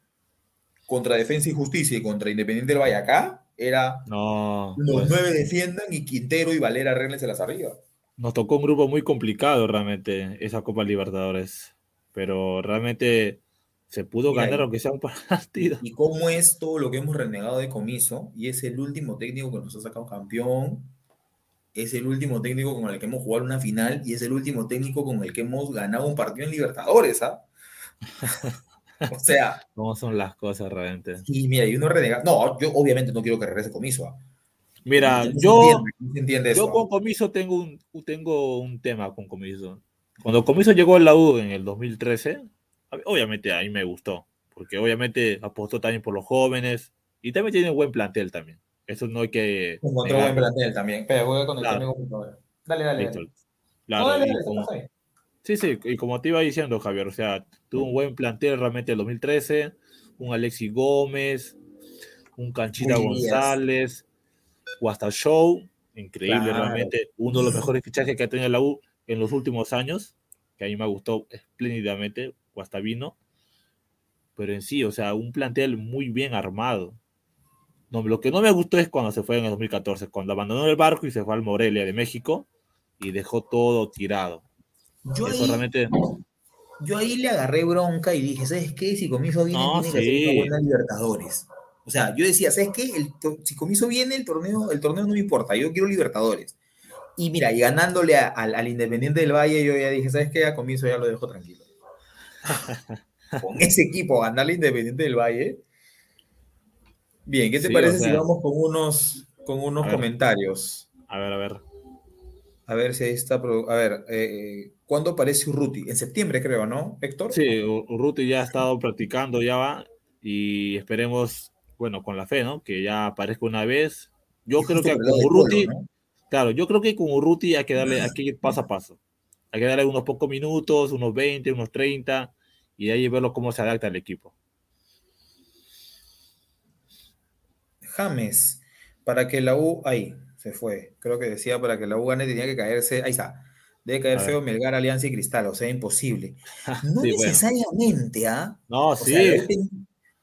S1: contra Defensa y Justicia y contra Independiente del Valle acá, era
S2: no,
S1: los
S2: pues,
S1: nueve defiendan y Quintero y Valera las arriba.
S2: Nos tocó un grupo muy complicado realmente esa Copa Libertadores, pero realmente se pudo
S1: Mira,
S2: ganar aunque sea un partido.
S1: Y cómo es todo lo que hemos renegado de comiso, y es el último técnico que nos ha sacado campeón, es el último técnico con el que hemos jugado una final, y es el último técnico con el que hemos ganado un partido en Libertadores, ¿ah? o sea,
S2: ¿Cómo son las cosas realmente?
S1: y mira, y uno renega. No, yo obviamente no quiero que regrese comiso, ¿ah?
S2: Mira,
S1: No
S2: yo,
S1: entiende,
S2: yo con Comiso tengo un, tengo un tema con Comiso. Cuando Comiso llegó a la U en el 2013, a mí- obviamente a mí me gustó, porque obviamente apostó también por los jóvenes y también tiene un buen plantel también. Eso no hay que...
S1: Encontró buen plantel también. Voy
S2: Claro.
S1: Dale, dale.
S2: Listo.
S1: dale.
S2: Claro,
S1: No, dale,
S2: y
S1: dale,
S2: como-
S1: está bien.
S2: Sí, sí, y como te iba diciendo, Javier, o sea, tuvo un buen plantel realmente el 2013, un Alexis Gómez, un Canchita
S1: Willy
S2: González, Guasta Show, increíble
S1: Claro.
S2: realmente, uno de los mejores fichajes que ha tenido la U en los últimos años, que a mí me gustó espléndidamente, Guastavino, pero en sí, o sea, un plantel muy bien armado. No, lo que no me gustó es cuando se fue en el 2014, cuando abandonó el barco y se fue al Morelia de México y dejó todo tirado.
S1: Yo
S2: Eso
S1: ahí,
S2: realmente...
S1: yo ahí le agarré bronca y dije, ¿sabes qué? Si comiso viene,
S2: No,
S1: tiene que hacer una
S2: sí.
S1: buena Libertadores. O sea, yo decía, ¿sabes qué? El, si Comiso viene, el torneo, el torneo no me importa, yo quiero Libertadores. Y mira, y ganándole al Independiente del Valle, yo ya dije, ¿sabes qué? A Comiso ya lo dejo tranquilo. con ese equipo, ganarle Independiente del Valle. Bien, ¿qué te parece si vamos con unos, con unos comentarios?
S2: A ver, a ver.
S1: A ver si ahí está. A ver, eh, ¿cuándo aparece Urruti? En septiembre, creo, ¿no, Héctor?
S2: Sí, Urruti ya ha estado practicando, ya va. Y esperemos, bueno, con la fe, ¿no? Que ya aparezca una vez. Yo creo que con Urruti, claro, yo creo que con Urruti hay que darle, hay que ir paso a paso. Hay que darle unos pocos minutos, unos 20, unos 30, y de ahí verlo cómo se adapta al equipo.
S1: James, para que la U, ahí, se fue. Creo que decía para que la U gane tenía que caerse, ahí está, debe caer feo Melgar, Alianza y Cristal, o sea, imposible. No necesariamente, ¿ah?
S2: No, sí.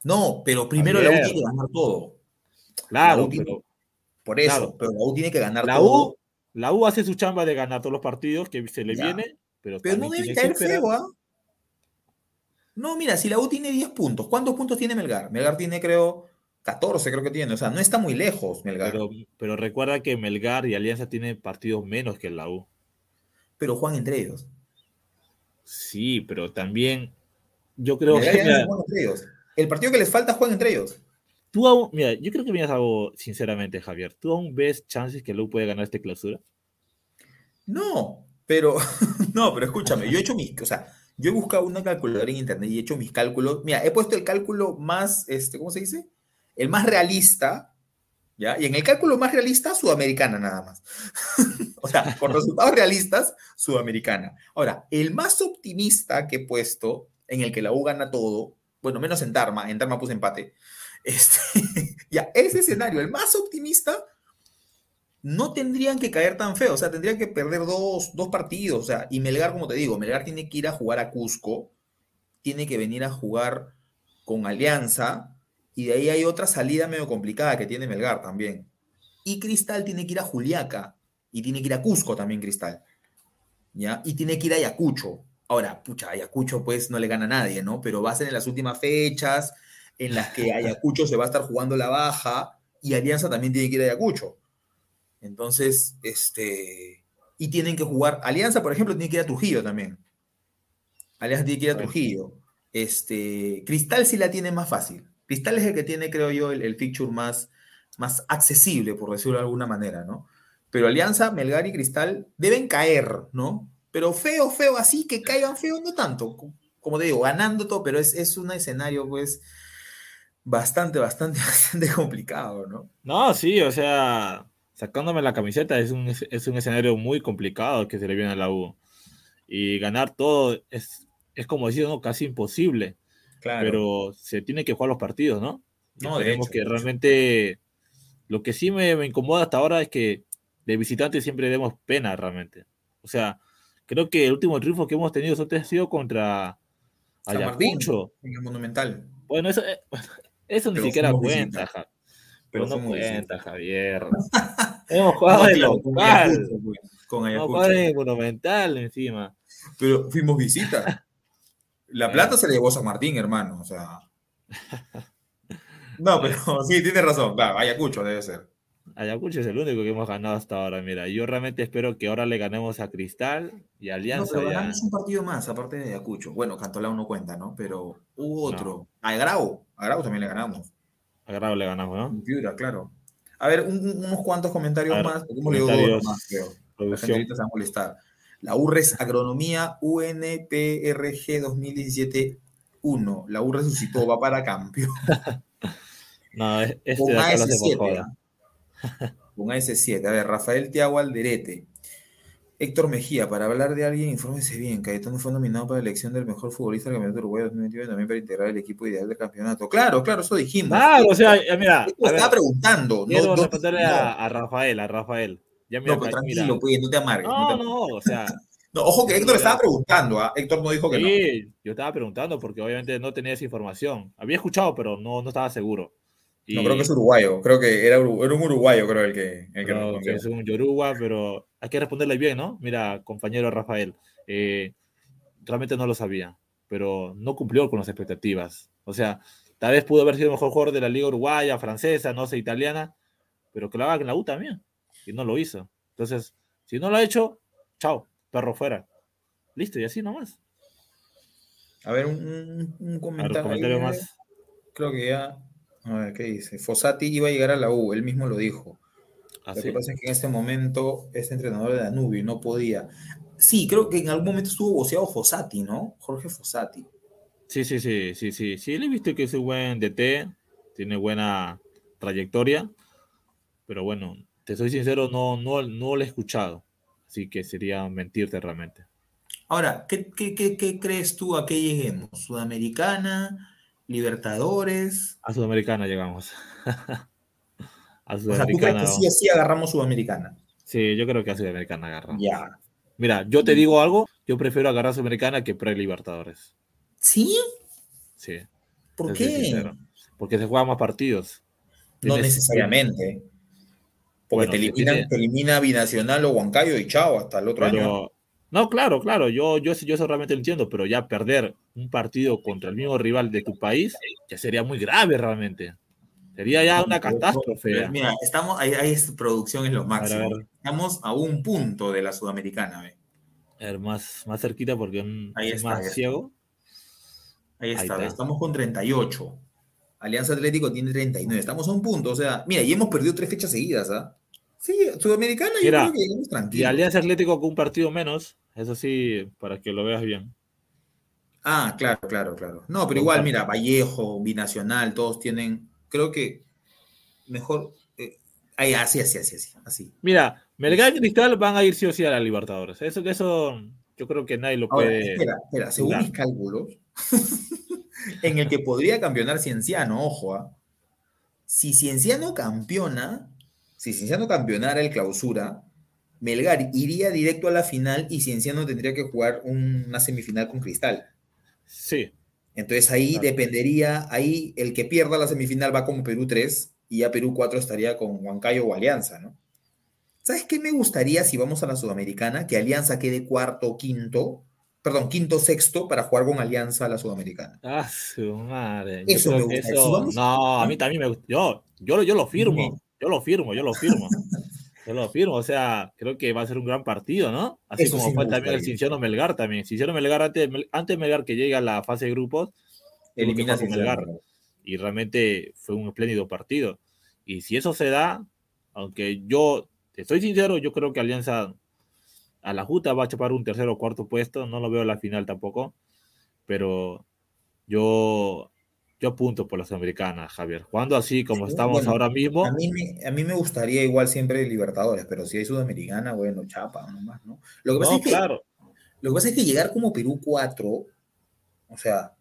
S1: No, pero primero la U tiene que ganar todo.
S2: Claro,
S1: por eso, pero la U tiene que ganar
S2: la
S1: todo.
S2: U, la U hace su chamba de ganar todos los partidos que se le viene, pero,
S1: pero no debe caer feo, ¿ah? No, mira, si la U tiene 10 puntos, ¿cuántos puntos tiene Melgar? Melgar tiene, creo, 14 creo que tiene, o sea, no está muy lejos Melgar.
S2: Pero, recuerda que Melgar y Alianza tienen partidos menos que la U.
S1: Pero juegan entre ellos.
S2: Sí, pero también yo creo
S1: que... El partido que les falta juegan entre ellos.
S2: Tú aún, mira, yo creo que miras algo sinceramente, Javier. ¿Tú aún ves chances que U puede ganar esta clausura?
S1: No, pero, no, pero escúchame, yo he hecho mis, o sea, yo he buscado una calculadora en internet y he hecho mis cálculos. Mira, he puesto el cálculo más, este, ¿cómo se dice? el más realista, ¿ya? Y en el cálculo más realista, sudamericana nada más. o sea, con resultados realistas, sudamericana. Ahora, el más optimista que he puesto, en el que la U gana todo, bueno, menos en Dharma, en Dharma puse empate. Este, ya, ese escenario, el más optimista, no tendrían que caer tan feo, o sea, tendrían que perder dos, dos partidos, o sea, y Melgar, como te digo, Melgar tiene que ir a jugar a Cusco, tiene que venir a jugar con Alianza, y de ahí hay otra salida medio complicada que tiene Melgar también. Y Cristal tiene que ir a Juliaca. Y tiene que ir a Cusco también Cristal. ¿Ya? Y tiene que ir a Ayacucho. Ahora, pucha, Ayacucho pues no le gana a nadie, ¿no? Pero va a ser en las últimas fechas en las que Ayacucho se va a estar jugando la baja y Alianza también tiene que ir a Ayacucho. Entonces, este... Y tienen que jugar... Alianza, por ejemplo, tiene que ir a Trujillo también. Alianza tiene que ir a Trujillo. Este, Cristal sí la tiene más fácil. Cristal es el que tiene, creo yo, el, el feature más, más accesible, por decirlo de alguna manera, ¿no? Pero Alianza, Melgar y Cristal deben caer, ¿no? Pero feo, feo, así que caigan feo, no tanto. Como te digo, ganando todo, pero es, es un escenario, pues, bastante, bastante, bastante complicado, ¿no?
S2: No, sí, o sea, sacándome la camiseta es un, es un escenario muy complicado que se le viene a la U. Y ganar todo es, es como decir, ¿no? Casi imposible. Pero se tiene que jugar los partidos, ¿no? No, Tenemos que realmente. Lo que sí me, incomoda hasta ahora es que de visitante siempre demos pena, realmente. O sea, creo que el último triunfo que hemos tenido ha sido contra
S1: Ayacucho. En el Monumental.
S2: Bueno, eso, eh, eso ni siquiera cuenta, Pero no cuenta, Javier. hemos jugado en local. Con Ayacucho. Hemos en Monumental encima.
S1: Pero fuimos visita. La plata se le llevó a San Martín, hermano. O sea. No, pero sí, tiene razón. Claro, Ayacucho debe ser.
S2: Ayacucho es el único que hemos ganado hasta ahora. Mira, yo realmente espero que ahora le ganemos a Cristal y Alianza.
S1: No, pero ganamos un partido más, aparte de Ayacucho. Bueno, Cantolao no cuenta, ¿no? Pero hubo otro. A Grau. A Grau también le ganamos.
S2: A Grau le ganamos, ¿no?
S1: Piura, claro. A ver, unos cuantos comentarios más. ¿Cómo le digo más, creo? La gente se va a molestar. La URES Agronomía UNPRG 2017-1. La U resucitó, va para cambio.
S2: no, este
S1: Con AS7. Con AS7. A ver, Rafael Tiago Alderete. Héctor Mejía, para hablar de alguien, infórmese bien. Cayetano fue nominado para la elección del mejor futbolista del Campeonato Uruguay 2021 también para integrar el equipo ideal del campeonato. Claro, claro, eso dijimos.
S2: Claro, o sea, mira.
S1: estaba preguntando.
S2: Quiero no, responderle a, a, Rafael, a Rafael.
S1: Ya no, pues tranquilo, pues, no te amargues.
S2: No, no, o sea.
S1: no, ojo que Héctor estaba preguntando, ¿ah? Héctor no dijo que no.
S2: Sí, yo estaba preguntando porque obviamente no tenía esa información. Había escuchado, pero no, no estaba seguro.
S1: No, creo que es uruguayo. Creo que era, era un uruguayo, creo, el que, el que
S2: no, Es un yoruba, pero hay que responderle bien, ¿no? Mira, compañero Rafael, eh, realmente no lo sabía, pero no cumplió con las expectativas. O sea, Tal vez pudo haber sido mejor jugador de la liga uruguaya, francesa, no sé, italiana, pero que lo haga en la U también. Y no lo hizo. Entonces, si no lo ha hecho, chao, perro fuera. Listo, y así nomás.
S1: A ver, un, un comentario, más. Creo que ya. A ver, ¿qué dice? Fossati iba a llegar a la U, él mismo lo dijo. ¿Ah, lo que pasa es que en este momento es entrenador de Danubio y no podía. Sí, creo que en algún momento estuvo boceado Fossati, ¿no? Jorge Fossati.
S2: Sí, sí, sí, sí, sí. Sí, le he visto que es un buen DT, tiene buena trayectoria, pero bueno, te soy sincero, no, no, no lo he escuchado, así que sería mentirte realmente.
S1: Ahora, ¿qué, crees tú a qué lleguemos? ¿Sudamericana? ¿Libertadores?
S2: A Sudamericana llegamos.
S1: a Sudamericana. O sea, ¿tú crees que sí, agarramos Sudamericana?
S2: Sí, yo creo que a Sudamericana agarramos. Ya. Mira, yo te digo algo, yo prefiero agarrar Sudamericana que pre-Libertadores.
S1: ¿Sí?
S2: Sí.
S1: ¿Por qué?
S2: Porque se juegan más partidos.
S1: No necesariamente. Porque te, elimina, Binacional o Huancayo y chao, hasta el otro año.
S2: No, claro, claro, yo, yo, yo eso realmente lo entiendo, pero ya perder un partido contra el mismo rival de tu país ya sería muy grave realmente. Sería ya una catástrofe.
S1: Mira, estamos, ahí, ahí producción es lo máximo. Estamos a un punto de la Sudamericana.
S2: más, más cerquita porque ahí es más ciego.
S1: Ahí está, estamos con 38. Alianza Atlético tiene 39. Estamos a un punto, o sea, mira, y hemos perdido tres fechas seguidas, ¿ah? Sí, Sudamericana yo creo que llegamos tranquilos.
S2: Y Alianza Atlético con un partido menos, eso sí, para que lo veas bien.
S1: Ah, claro, claro, claro. No, pero igual, mira, Vallejo, Binacional, todos tienen, creo que mejor. Eh, así, así, así, así, así.
S2: Mira, Melgar y Cristal van a ir sí o sí a la Libertadores. Eso, eso yo creo que nadie lo puede.
S1: Espera, espera, según mis cálculos, en el que podría campeonar Cienciano, ojo, ¿ah? si Cienciano campeona, si Cienciano campeonara el clausura, Melgar iría directo a la final y Cienciano tendría que jugar una semifinal con Cristal.
S2: Sí.
S1: Entonces ahí dependería, ahí el que pierda la semifinal va como Perú 3 y ya Perú 4 estaría con Huancayo o Alianza, ¿no? ¿Sabes qué me gustaría si vamos a la Sudamericana? Que Alianza quede cuarto o quinto, perdón, quinto sexto para jugar con Alianza a la Sudamericana.
S2: Ah, su madre. Eso me gusta. no, a mí también me gusta. Yo, yo, yo lo firmo. Yo lo firmo, yo lo firmo. yo lo firmo, o sea, creo que va a ser un gran partido, ¿no? Así como fue también el Cinciano Melgar también. Cinciano Melgar antes, antes Melgar que llegue a la fase de grupos, elimina a Melgar. Y realmente fue un espléndido partido. Y si eso se da, aunque yo, estoy sincero, yo creo que Alianza a la Juta va a chapar un tercer o cuarto puesto, no lo veo a la final tampoco, pero yo yo apunto por las americanas, Javier. Jugando así como estamos ahora mismo.
S1: A mí, me, a mí me gustaría igual siempre Libertadores, pero si hay Sudamericana, bueno, chapa nomás, ¿no? Lo que pasa, es, que, claro. lo que pasa es que llegar como Perú 4, o sea,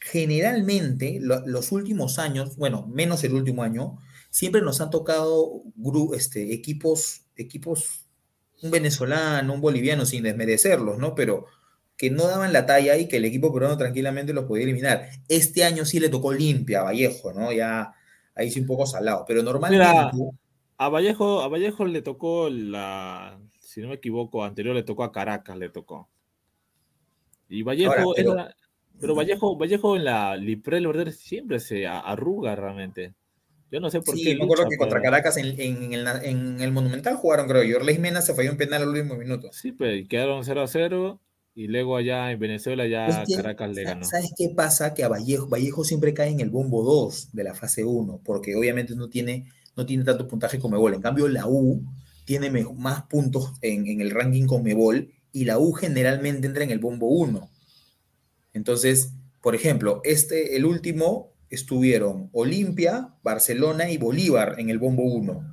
S1: generalmente los últimos años, bueno, menos el último año, siempre nos han tocado este, equipos, equipos, un venezolano, un boliviano, sin desmerecerlos, ¿no? Pero que no daban la talla y que el equipo peruano tranquilamente los podía eliminar. Este año sí le tocó limpia a Vallejo, ¿no? Ya ahí sí un poco salado, pero normalmente...
S2: a Vallejo, a Vallejo le tocó la, si no me equivoco, anterior le tocó a Caracas, le tocó. Y Vallejo pero... Vallejo, Vallejo en la Liprel Verde siempre se arruga realmente. Yo no sé por qué.
S1: Sí, me acuerdo que contra Caracas en, el, Monumental jugaron, creo yo. Orleis Mena se falló un penal al último minuto.
S2: Sí, pero quedaron 0 a 0 y luego allá en Venezuela ya Caracas le ganó.
S1: ¿Sabes qué pasa? Que a Vallejo, Vallejo siempre cae en el bombo 2 de la fase 1, porque obviamente no tiene, no tiene tanto puntaje como Mebol. En cambio, la U tiene más puntos en, el ranking con Mebol y la U generalmente entra en el bombo 1. Entonces, por ejemplo, este, el último estuvieron Olimpia, Barcelona y Bolívar en el bombo 1.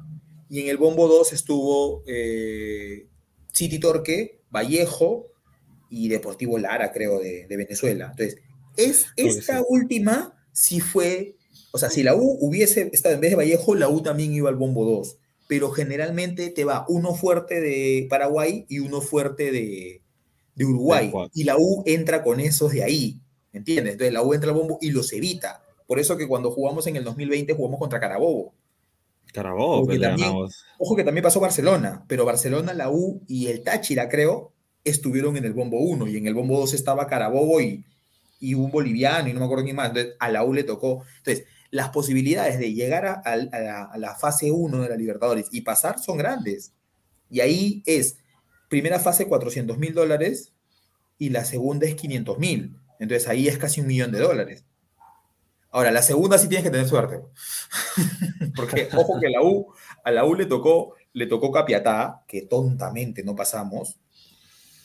S1: Y en el bombo 2 estuvo eh, City Torque, Vallejo, y Deportivo Lara, creo, de, Venezuela. Entonces, es, esta última sí fue, o sea, si la U hubiese estado en vez de Vallejo, la U también iba al bombo 2, pero generalmente te va uno fuerte de Paraguay y uno fuerte de, Uruguay, y la U entra con esos de ahí, ¿entiendes? Entonces la U entra al bombo y los evita. Por eso que cuando jugamos en el 2020 jugamos contra Carabobo.
S2: Carabobo,
S1: ojo que también pasó Barcelona, pero Barcelona, la U y el Táchira, creo, estuvieron en el bombo 1 y en el bombo 2 estaba Carabobo y, y un boliviano y no me acuerdo quién más. Entonces, a la U le tocó. Entonces, las posibilidades de llegar a, la fase 1 de la Libertadores y pasar son grandes. Y ahí es, primera fase 400 mil dólares y la segunda es 500 mil. Entonces ahí es casi un millón de dólares. Ahora, la segunda sí tienes que tener suerte. Porque, ojo que la U, a la U le tocó, le tocó Capiatá, que tontamente no pasamos,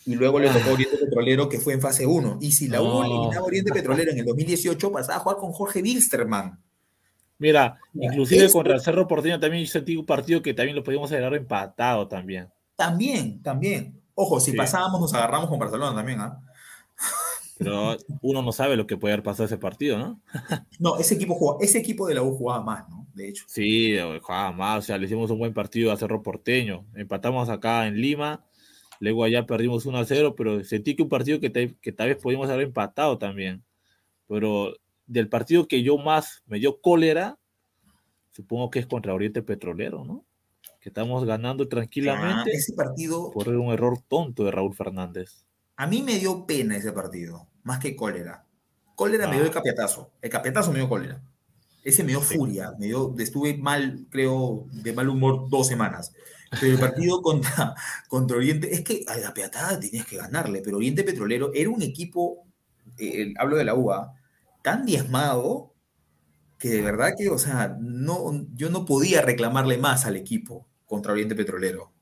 S1: y luego le tocó Oriente Petrolero, que fue en fase 1. Y si la U eliminaba Oriente Petrolero en el 2018, pasaba a jugar con Jorge Wilstermann.
S2: Mira,
S1: Mira,
S2: inclusive contra el Cerro Porteño también yo sentí un partido que también lo podíamos agarrar empatado también.
S1: También, también. Ojo, si
S2: Sí.
S1: pasábamos, nos agarramos con Barcelona también, ¿ah?
S2: Pero uno no sabe lo que puede haber pasado ese partido, ¿no?
S1: No, ese equipo, jugaba, ese equipo de la U jugaba más, ¿no? De hecho.
S2: Sí, jugaba más, o sea, le hicimos un buen partido a Cerro Porteño. Empatamos acá en Lima, luego allá perdimos 1 a 0, pero sentí que un partido que, te- que tal vez podíamos haber empatado también. Pero del partido que yo más me dio cólera, supongo que es contra Oriente Petrolero, ¿no? Que estamos ganando
S1: Ah,
S2: tranquilamente
S1: ese partido,
S2: por un error tonto de Raúl Fernández.
S1: a mí me dio pena ese partido, más que cólera. Cólera me dio el
S2: Ah.
S1: capiatazo. El capiatazo me dio cólera. Ese me dio
S2: Sí.
S1: furia. Me dio, estuve mal, creo, de mal humor dos semanas. Pero el partido contra, contra Oriente, es que a la Piatada tenías que ganarle, pero Oriente Petrolero era un equipo, eh, hablo de la UA, tan diezmado que de verdad que, o sea, no, yo no podía reclamarle más al equipo contra Oriente Petrolero,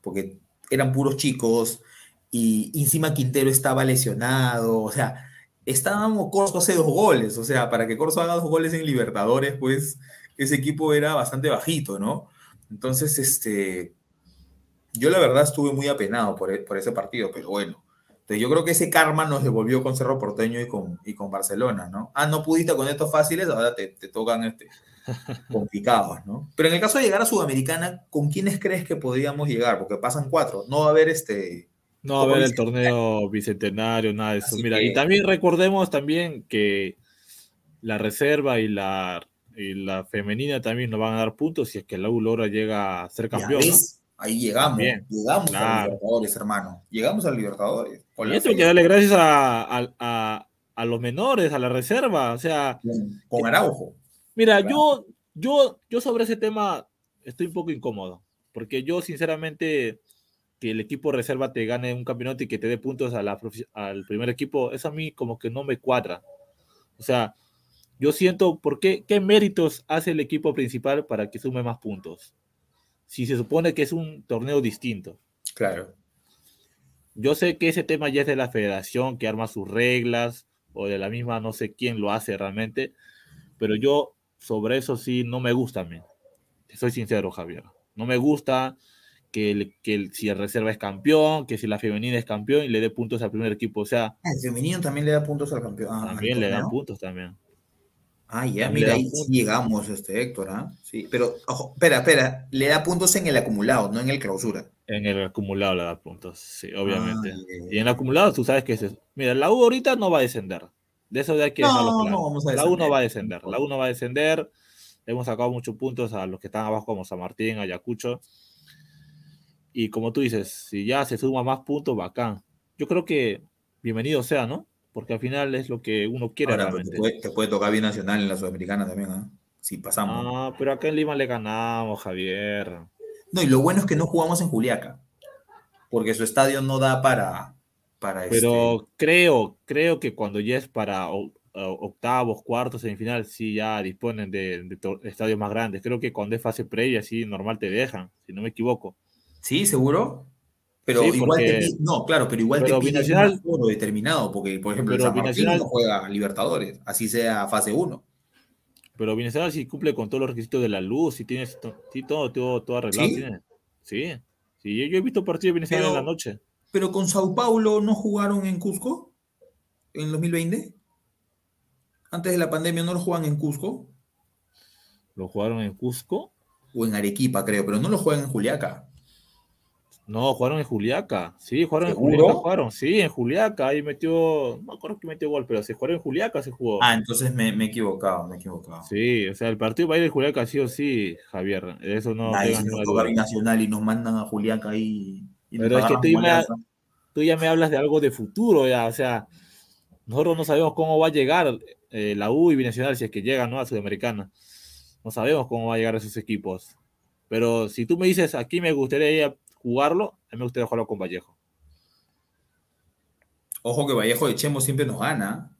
S1: porque eran puros chicos y encima Quintero estaba lesionado, o sea, estábamos, Corso hace dos goles, o sea, para que Corso haga dos goles en Libertadores, pues ese equipo era bastante bajito, ¿no? Entonces, este, yo la verdad estuve muy apenado por, e- por ese partido, pero bueno. Entonces yo creo que ese karma nos devolvió con Cerro Porteño y con, y con Barcelona, ¿no? Ah, no pudiste con estos fáciles, ahora te, te tocan este, complicados, ¿no? Pero en el caso de llegar a Sudamericana, ¿con quiénes crees que podríamos llegar? Porque pasan cuatro, no va a haber este...
S2: No va a haber el torneo bicentenario, nada de eso.
S1: Así
S2: Mira,
S1: que-
S2: y también recordemos también que la reserva y la, y la femenina también nos van a dar puntos si es que la U logra llega a ser campeón. ¿no?
S1: Ahí llegamos, llegamos a
S2: claro.
S1: Libertadores, hermano. Llegamos a Libertadores.
S2: Y esto hay que darle gracias a, a- a- a los menores, a la reserva. O sea,
S1: con, con Araujo.
S2: mira, yo, yo, yo sobre ese tema estoy un poco incómodo. Porque yo, sinceramente, que el equipo reserva te gane un campeonato y que te dé puntos a la al primer equipo, eso a mí como que no me cuadra. O sea, yo siento, ¿por qué, qué méritos hace el equipo principal para que sume más puntos? Si se supone que es un torneo distinto.
S1: Claro.
S2: Yo sé que ese tema ya es de la federación que arma sus reglas o de la misma no sé quién lo hace realmente, pero yo sobre eso sí no me gusta a mí. Soy sincero, Javier. No me gusta que, el- que el- si el reserva es campeón, que si la femenina es campeón y le dé puntos al primer equipo. O sea,
S1: Ah, el femenino también le da puntos al campeón. ah, al
S2: también le dan puntos también.
S1: Ah, ya, mira, ahí
S2: puntos.
S1: llegamos, este Héctor, ¿ah? Sí, pero, ojo, espera, espera, le da puntos en el acumulado, no en el clausura.
S2: En el acumulado le da puntos, sí, obviamente.
S1: Ah,
S2: Y en el acumulado tú sabes que es... Mira, la U ahorita no va a descender. De eso de hay que
S1: No, no vamos a
S2: La U no va a descender. La U no va a descender. Hemos sacado muchos puntos a los que están abajo como San Martín, Ayacucho. Y como tú dices, si ya se suma más puntos, bacán. Yo creo que bienvenido sea, ¿no? Porque al final es lo que uno quiere
S1: Ahora, pero
S2: realmente.
S1: te, puede, te puede tocar binacional en la Sudamericana también, ¿ah? Si pasamos.
S2: Ah, pero acá en Lima le ganamos, Javier.
S1: No, y lo bueno es que no jugamos en Juliaca, porque su estadio no da para, para
S2: Pero
S1: este...
S2: creo, creo que cuando ya es para octavos, cuartos, semifinal, sí ya disponen de, estadios más grandes. Creo que cuando es fase previa, sí, normal te dejan, si no me equivoco.
S1: Sí, seguro. Pero
S2: Sí,
S1: igual te
S2: porque-
S1: pide- no, claro, pero igual
S2: pero
S1: te
S2: Binacional-
S1: un aforo determinado, porque por ejemplo el San Martín
S2: Binacional-
S1: no juega Libertadores, así sea fase 1.
S2: Pero Bienestar sí cumple con todos los requisitos de la luz, sí tienes sí, todo, todo, todo arreglado.
S1: ¿Sí?
S2: tiene. Sí, sí, yo, yo he visto partidos de
S1: Pero-
S2: en la noche.
S1: Pero con Sao Paulo no jugaron en Cusco en 2020. Antes de la pandemia no lo juegan en Cusco
S2: Lo jugaron en Cusco.
S1: o en Arequipa, creo, pero no lo juegan en Juliaca.
S2: No, jugaron en Juliaca. Sí, jugaron
S1: ¿Seguro?
S2: en Juliaca. Jugaron, sí, en Juliaca. Ahí metió, no me acuerdo que metió gol, pero se jugaron en Juliaca, se jugó.
S1: Ah, entonces me, me he equivocado, me he equivocado.
S2: Sí, o sea, el partido va a ir en Juliaca sí o sí, Javier. Eso no tengas
S1: si nos toca. Binacional y nos mandan a Juliaca ahí. y
S2: Pero es que tú
S1: alianza.
S2: Tú ya me hablas de algo de futuro, ya, o sea, nosotros no sabemos cómo va a llegar eh, la U y Binacional si es que llegan ¿no? a Sudamericana. No sabemos cómo va a llegar esos equipos. Pero si tú me dices, aquí me gustaría jugarlo, a mí me gustaría jugarlo con Vallejo.
S1: Ojo que Vallejo de Chemo siempre nos gana.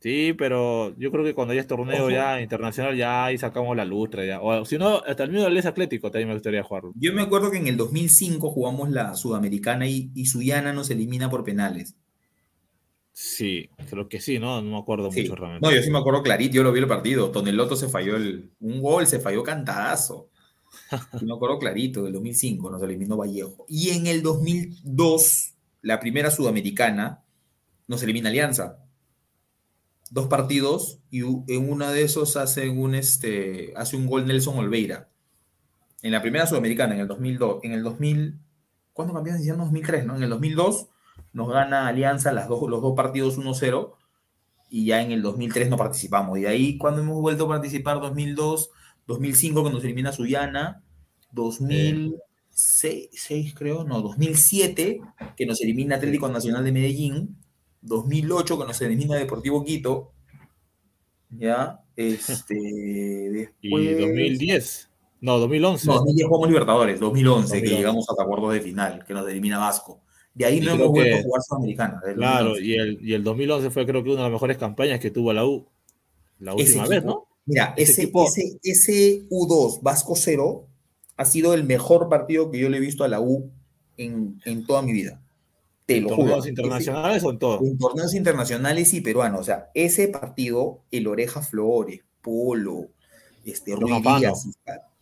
S2: Sí, pero yo creo que cuando ya es torneo ya internacional, ya ahí sacamos la lustra. Ya. O si no, hasta el mismo Les Atlético también me gustaría jugarlo.
S1: Yo me acuerdo que en el 2005 jugamos la Sudamericana y, y Suyana nos elimina por penales.
S2: Sí, creo que sí, ¿no? No me acuerdo
S1: Sí.
S2: mucho realmente.
S1: No, yo sí me acuerdo clarito, yo lo vi el partido. Toneloto se falló el, un gol, se falló cantadazo. Me acuerdo clarito, del 2005 nos eliminó Vallejo. Y en el 2002, la primera sudamericana, nos elimina Alianza. Dos partidos y en uno de esos hace un, este, hace un gol Nelson Olveira. En la primera sudamericana, en el 2002. En el 2000, ¿cuándo cambiaron? En el 2003, ¿no? En el 2002 nos gana Alianza las dos, los dos partidos 1-0 y ya en el 2003 no participamos. Y de ahí, cuando hemos vuelto a participar, 2002, 2005, que nos elimina Suyana, 2006, creo, no, 2007, que nos elimina Atlético Nacional de Medellín, 2008, que nos elimina Deportivo Quito, ya, este, después...
S2: Y 2010. No, 2011.
S1: No, 2010 jugamos Libertadores, 2011, que
S2: 2011.
S1: llegamos hasta cuartos de final, que nos elimina Vasco. De ahí
S2: Y
S1: no hemos vuelto
S2: que-
S1: a jugar Sudamericana.
S2: Claro,
S1: 2011.
S2: y el, y el 2011 fue creo que una de las mejores campañas que tuvo la U. La
S1: Ese
S2: última vez,
S1: equipo,
S2: ¿no?
S1: Mira,
S2: Ese
S1: ese, ese, ese U2 Vasco 0 ha sido el mejor partido que yo le he visto a la U en, en toda mi vida. Te lo juro.
S2: ¿Torneos internacionales o en todo?
S1: En torneos internacionales y peruanos. O sea, ese partido, el Oreja Flores, Polo, este. Díaz,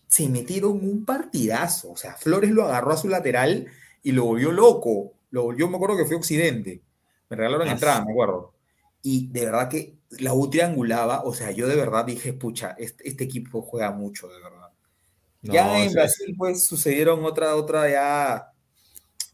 S1: se metieron un partidazo. O sea, Flores lo agarró a su lateral y lo volvió loco. Lo, yo me acuerdo que fue Occidente. Me regalaron entrada, me acuerdo. Y de verdad que la U triangulaba. O sea, yo de verdad dije, pucha, este, este equipo juega mucho, de verdad.
S2: No,
S1: ya en. Brasil, pues sucedieron otra, otra ya.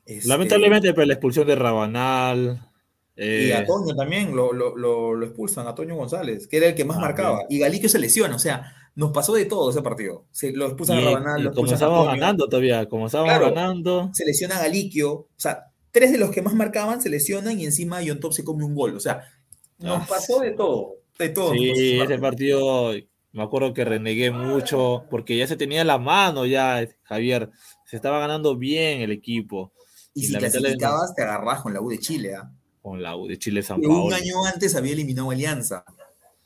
S1: este,
S2: Lamentablemente, pues, la expulsión de Rabanal.
S1: Y
S2: eh,
S1: a Toño también lo, lo, lo, lo expulsan, a Toño González, que era el que más
S2: Ah,
S1: marcaba.
S2: bien.
S1: Y Galicio se lesiona, o sea, nos pasó de todo ese partido. Se, lo expulsan
S2: y,
S1: a Rabanal, lo expulsan
S2: comenzamos
S1: Toño,
S2: ganando todavía. Comenzamos
S1: Claro.
S2: ganando.
S1: se lesiona a Galiquio. O sea, tres de los que más marcaban se lesionan y encima John Top se come un gol. O sea, nos
S2: Ah,
S1: pasó de todo. De todo.
S2: Sí,
S1: ese
S2: partido me acuerdo que renegué mucho porque ya se tenía la mano ya, Javier. Se estaba ganando bien el equipo
S1: Y
S2: y
S1: si clasificabas, te agarras con la U de Chile. ¿ah?
S2: con la U de Chile San
S1: Que un
S2: Paolo.
S1: año antes había eliminado Alianza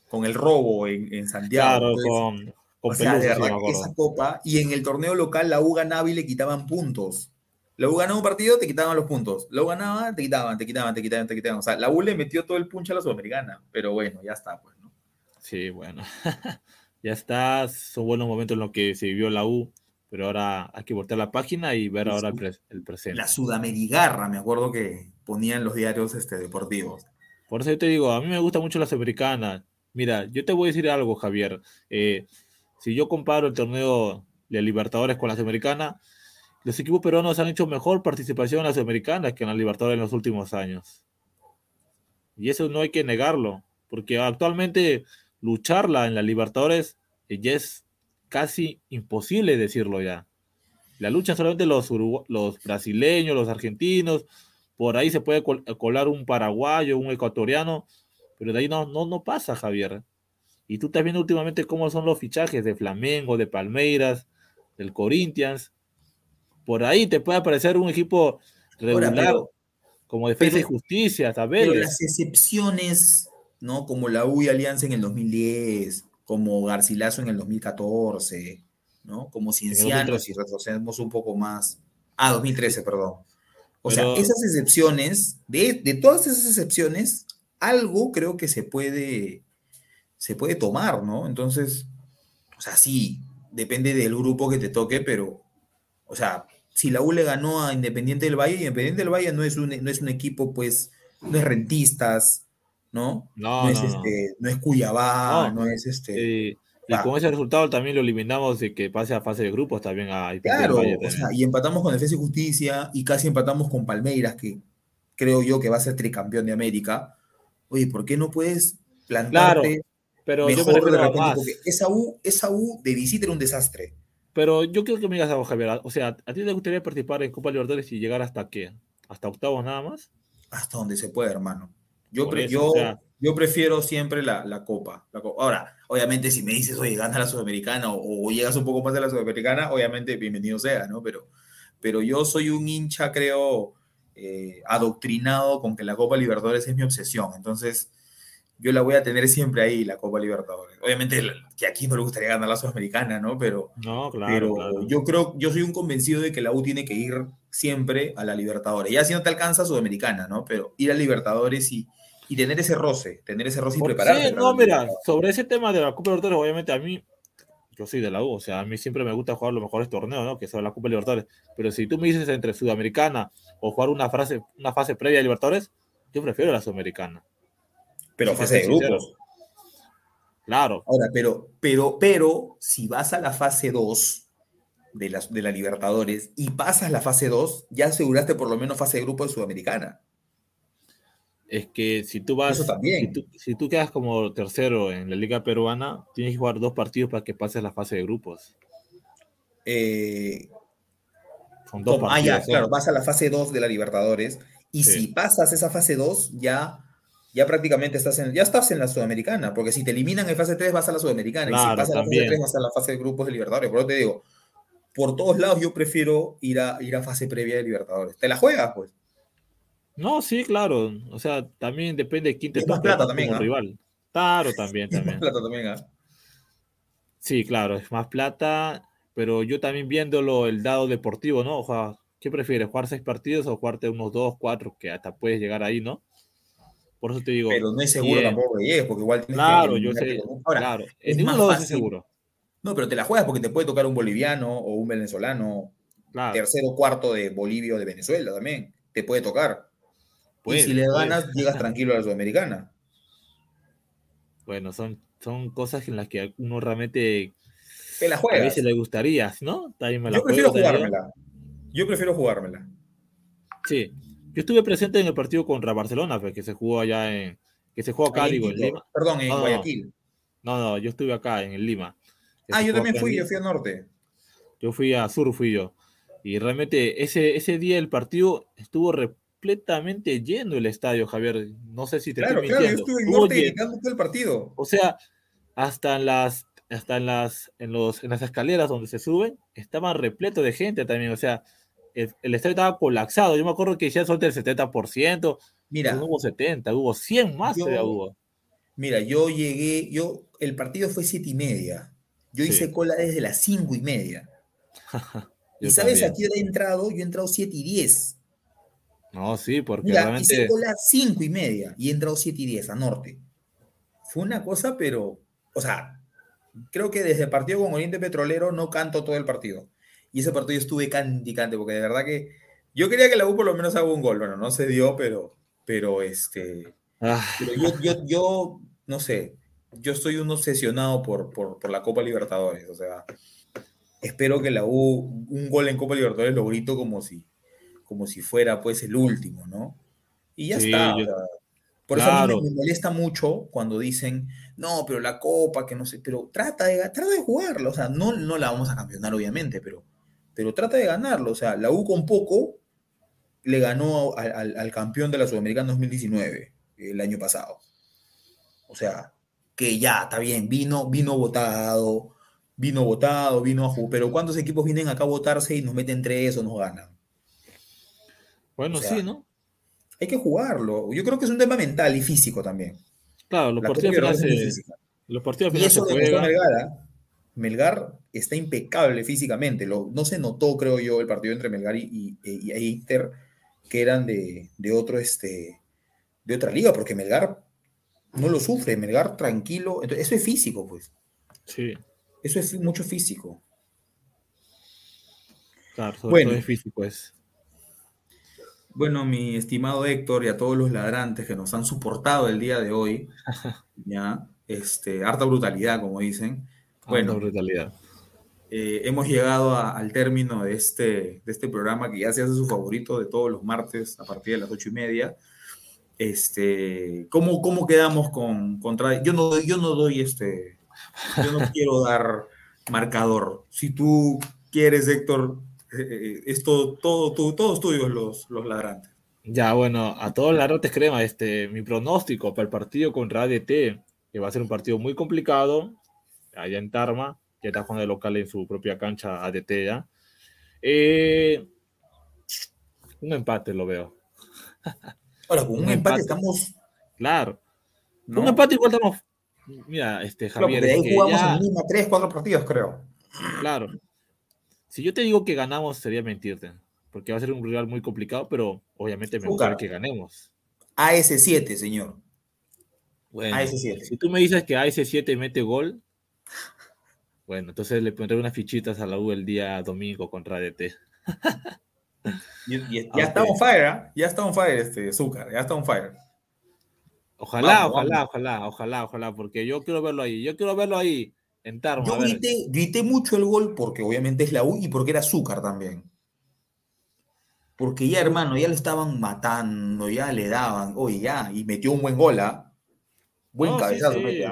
S1: con el robo en, en Santiago.
S2: Claro,
S1: Entonces,
S2: con, con
S1: O sea, de verdad esa copa, y en el torneo local la U ganaba y le quitaban puntos. La U ganaba un partido, te quitaban los puntos. La U ganaba, te quitaban, te quitaban, te quitaban, te quitaban. O sea, la U le metió todo el punch a la Sudamericana. Pero bueno, ya está, pues, ¿no?
S2: Sí, bueno. ya está. Son buenos momentos en los que se vivió la U, pero ahora hay que voltear la página y ver
S1: Sí,
S2: ahora el,
S1: sí.
S2: pres- el presente.
S1: La Sudamerigarra, me acuerdo que ponían los diarios este, deportivos.
S2: Por eso yo te digo, a mí me gusta mucho la Sudamericana. Mira, yo te voy a decir algo, Javier. Eh, si yo comparo el torneo de Libertadores con la Sudamericana, los equipos peruanos han hecho mejor participación en la Sudamericana que en la Libertadores en los últimos años. Y eso no hay que negarlo, porque actualmente lucharla en la Libertadores eh, ya es casi imposible decirlo ya. La lucha solamente los, los brasileños, los argentinos, por ahí se puede col- colar un paraguayo, un ecuatoriano, pero de ahí no, no, no pasa, Javier. Y tú estás viendo últimamente cómo son los fichajes de Flamengo, de Palmeiras, del Corinthians. Por ahí te puede aparecer un equipo regular,
S1: pero-
S2: como Defensa
S1: pero-
S2: y Justicia, hasta
S1: Pero las excepciones, ¿no? Como la U y Alianza en el 2010, como Garcilaso en el 2014, ¿no? Como Cienciano,
S2: 2013.
S1: si retrocedemos un poco más. Ah, 2013, perdón. O
S2: Pero-
S1: sea, esas excepciones, de, de todas esas excepciones, algo creo que se puede, se puede tomar, ¿no? Entonces, o sea, sí, depende del grupo que te toque, pero, o sea, si la U le ganó a Independiente del Valle, Independiente del Valle no es un, no es un equipo, pues, no es rentistas, ¿no?
S2: No,
S1: es
S2: no, no.
S1: este, no es Cuyabá, no,
S2: No.
S1: es este.
S2: Eh, y con ese resultado también lo eliminamos de que pase a fase de grupos también a Independiente del
S1: Claro,
S2: Valle
S1: o
S2: también.
S1: sea, y empatamos con Defensa y Justicia y casi empatamos con Palmeiras, que creo yo que va a ser tricampeón de América. Oye, ¿por qué no puedes plantarte
S2: pero yo me
S1: mejor de repente?
S2: más.
S1: Porque esa U, esa U de visita era un desastre.
S2: Pero yo quiero que me digas algo, Javier. O sea, ¿a ti te gustaría participar en Copa Libertadores y llegar hasta qué? ¿Hasta octavos nada más?
S1: Hasta donde se puede, hermano. Yo, yo, yo prefiero siempre la, la, copa, Ahora, obviamente, si me dices, oye, gana la Sudamericana o, llegas un poco más de la Sudamericana, obviamente, bienvenido sea, ¿no? Pero, pero yo soy un hincha, creo, eh, adoctrinado con que la Copa Libertadores es mi obsesión. Entonces, yo la voy a tener siempre ahí, la Copa Libertadores. Obviamente que aquí no le gustaría ganar la Sudamericana, ¿no? Pero,
S2: no, claro,
S1: pero yo creo, yo soy un convencido de que la U tiene que ir siempre a la Libertadores. Ya si no te alcanza Sudamericana, ¿no? Pero ir a Libertadores y, y tener ese roce, tener ese roce y prepararse.
S2: Sí, no, mira, sobre ese tema de la Copa Libertadores, obviamente a mí, yo soy de la U, o sea, a mí siempre me gusta jugar los mejores torneos, ¿no? Que son la Copa Libertadores. Pero si tú me dices entre Sudamericana o jugar una, fase, una fase previa a Libertadores, yo prefiero la Sudamericana.
S1: Pero fase de grupos.
S2: Claro.
S1: Ahora, pero, pero, pero, si vas a la fase 2 de la, de la Libertadores y pasas la fase 2, ya aseguraste por lo menos fase de grupo de Sudamericana.
S2: Es que si tú vas.
S1: también.
S2: Si, tú, quedas como tercero en la Liga Peruana, tienes que jugar dos partidos para que pases la fase de grupos.
S1: Eh, Son dos partidos. Ah, ya, claro, vas a la fase 2 de la Libertadores. Y si pasas esa fase 2, ya ya prácticamente estás en, ya estás en la Sudamericana, porque si te eliminan en fase 3 vas a la Sudamericana, y si pasas a la fase 3 vas a la fase de grupos de Libertadores. Por eso te digo, por todos lados yo prefiero ir a, ir a fase previa de Libertadores. ¿Te la juegas, pues?
S2: No, sí, claro. O sea, también depende de quién te
S1: toque plata también, como
S2: rival. Claro, también, también.
S1: más plata también, ¿ah?
S2: Sí, claro, es más plata, pero yo también viéndolo el dado deportivo, ¿no? O sea, ¿qué prefieres? ¿Jugar seis partidos o jugarte unos dos, cuatro, que hasta puedes llegar ahí, ¿no? Por eso te digo.
S1: Pero no es seguro tampoco que porque igual
S2: Claro, yo sé. claro, es más fácil. seguro.
S1: No, pero te la juegas porque te puede tocar un boliviano o un venezolano, tercero cuarto de Bolivia o de Venezuela también. Te puede tocar. y si le ganas, llegas tranquilo a la Sudamericana.
S2: Bueno, son, son cosas en las que uno realmente
S1: te la juegas.
S2: a veces le gustaría, ¿no?
S1: Yo prefiero jugármela. Yo prefiero jugármela.
S2: Sí, yo estuve presente en el partido contra Barcelona, que se jugó allá en. que se jugó acá, digo, en Lima.
S1: Perdón, en Guayaquil.
S2: No, no, yo estuve acá, en Lima.
S1: Ah, yo también fui, yo fui a norte.
S2: Yo fui a sur, fui yo. Y realmente ese, ese día el partido estuvo completamente lleno el estadio, Javier. No sé si te
S1: Claro, claro, yo estuve en norte todo el partido.
S2: O sea, hasta en las hasta en las en los en las escaleras donde se suben estaban repleto de gente también, o sea, el, estadio estaba colapsado. Yo me acuerdo que decía suerte el 70%. Mira. No hubo 70, hubo 100 más hubo.
S1: Mira, yo llegué, yo, el partido fue 7 y media. Yo hice cola desde las 5 y media. y sabes, aquí he entrado, yo he entrado 7 y 10.
S2: No, sí, porque
S1: Mira, realmente... hice cola 5 y media y he entrado 7 y 10 a norte. Fue una cosa, pero, o sea, creo que desde el partido con Oriente Petrolero no canto todo el partido. Y ese partido estuve canticante, porque de verdad que yo quería que la U por lo menos haga un gol. Bueno, no se dio, pero, pero este. Ah. yo, yo, no sé, yo estoy un obsesionado por, por, la Copa Libertadores. O sea, espero que la U, un gol en Copa Libertadores lo grito como si, como si fuera pues el último, ¿no? Y ya está. por eso a mí me, molesta mucho cuando dicen, no, pero la Copa, que no sé, pero trata de, trata de jugarla. O sea, no, no la vamos a campeonar, obviamente, pero pero trata de ganarlo. O sea, la U con poco le ganó al, campeón de la Sudamericana 2019, el año pasado. O sea, que ya, está bien, vino, vino votado, vino votado, vino a jugar. Pero ¿cuántos equipos vienen acá a votarse y nos meten tres o nos ganan?
S2: Bueno, sí, ¿no?
S1: Hay que jugarlo. Yo creo que es un tema mental y físico también.
S2: Claro, los partidos finales los partidos finales
S1: y eso se Melgar está impecable físicamente. no se notó, creo yo, el partido entre Melgar y, y, Inter, que eran de, otro, este, de otra liga, porque Melgar no lo sufre, Melgar tranquilo. eso es físico, pues.
S2: Sí.
S1: Eso es mucho físico.
S2: Claro, bueno, es físico es.
S1: Bueno, mi estimado Héctor y a todos los ladrantes que nos han soportado el día de hoy, ya, este, harta brutalidad, como dicen. Bueno, eh, hemos llegado al término de este, de este programa que ya se hace su favorito de todos los martes a partir de las ocho y media. Este, ¿cómo, ¿Cómo quedamos con contra? Yo no, yo no doy este, yo no quiero dar marcador. Si tú quieres, Héctor, eh, eh, esto todo, todo, todos tuyos los, los ladrantes.
S2: Ya, bueno, a todos las rotes crema, este, mi pronóstico para el partido contra ADT, que va a ser un partido muy complicado, allá en Tarma, que está jugando de local en su propia cancha ADT ya. Eh, un empate lo veo.
S1: Ahora, con un,
S2: Un
S1: empate,
S2: empate.
S1: estamos.
S2: Claro.
S1: ¿no?
S2: Un empate igual estamos. Mira, este
S1: Claro,
S2: Javier, es
S1: ahí
S2: que
S1: jugamos
S2: ya-
S1: en Lima tres, cuatro partidos, creo.
S2: claro. Si yo te digo que ganamos, sería mentirte. Porque va a ser un rival muy complicado, pero obviamente me gustaría que ganemos.
S1: AS7, señor.
S2: Bueno,
S1: AS7.
S2: si tú me dices que AS7 mete gol, bueno, entonces le pondré unas fichitas a la U el día domingo contra DT.
S1: Y- y-
S2: Ah,
S1: ya está on fire, ¿ah? Ya está on fire este Zúcar, ya está on fire.
S2: Ojalá,
S1: Vamos,
S2: ojalá,
S1: vamos.
S2: ojalá, ojalá, ojalá, porque yo quiero verlo ahí. Yo quiero verlo ahí, en Tarma.
S1: Yo grité, grité mucho el gol porque obviamente es la U y porque era Azúcar también. Porque ya, hermano, ya lo estaban matando, ya le daban, oye, ya, y metió un buen gol, ¿ah? Buen
S2: No,
S1: cabezazo
S2: sí.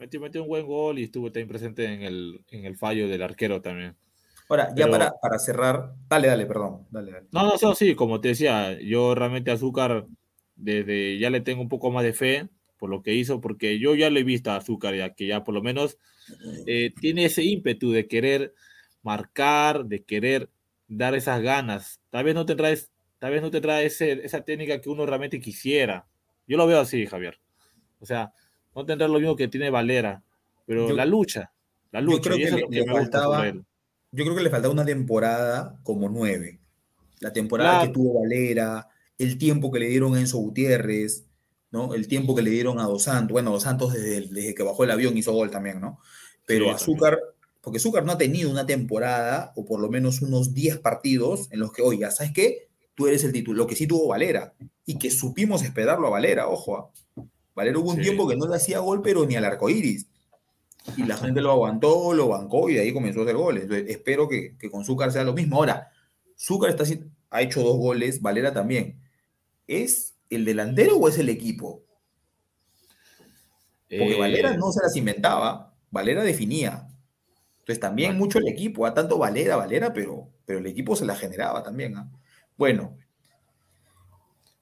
S2: Metió, metió un buen gol y estuvo también presente en el, en el fallo del arquero también.
S1: Ahora, ya
S2: Pero-
S1: para, para cerrar, dale, dale, perdón, dale, dale.
S2: No, no, no, sí, como te decía, yo realmente Azúcar desde ya le tengo un poco más de fe por lo que hizo, porque yo ya le he visto a Azúcar ya que ya por lo menos eh, tiene ese ímpetu de querer marcar, de querer dar esas ganas. Tal vez no te traes, tal vez no te trae ese- esa técnica que uno realmente quisiera. Yo lo veo así, Javier. O sea, no tendrá lo mismo que tiene Valera, pero
S1: Yo-
S2: la lucha, la
S1: yo
S2: lucha,
S1: creo
S2: y
S1: que le-
S2: que
S1: le faltaba-. Yo creo que le faltaba una temporada como nueve. La temporada
S2: Claro.
S1: que tuvo Valera, el tiempo que le dieron a Enzo Gutiérrez, ¿no? El tiempo que le dieron a Dos Santos. Bueno, Dos Santos desde, desde que bajó el avión hizo gol también, ¿no? Pero
S2: Sí,
S1: Azúcar, porque Azúcar no ha tenido una temporada, o por lo menos unos 10 partidos, en los que, oiga, ¿sabes qué? Tú eres el título, lo que sí tuvo Valera, y que supimos esperarlo a Valera, ojo. ¿ah? Valera hubo un
S2: Sí.
S1: tiempo que no le hacía gol, pero ni al arco iris. Y la gente lo aguantó, lo bancó y de ahí comenzó a hacer goles. Entonces, espero que, que con Zúcar sea lo mismo. Ahora, Zúcar está, ha hecho dos goles, Valera también. ¿Es el delantero o es el equipo? Porque
S2: Eh,
S1: Valera no se las inventaba, Valera definía. Entonces también mucho el equipo, a tanto Valera, Valera, pero, pero el equipo se la generaba también. ¿ah? Bueno,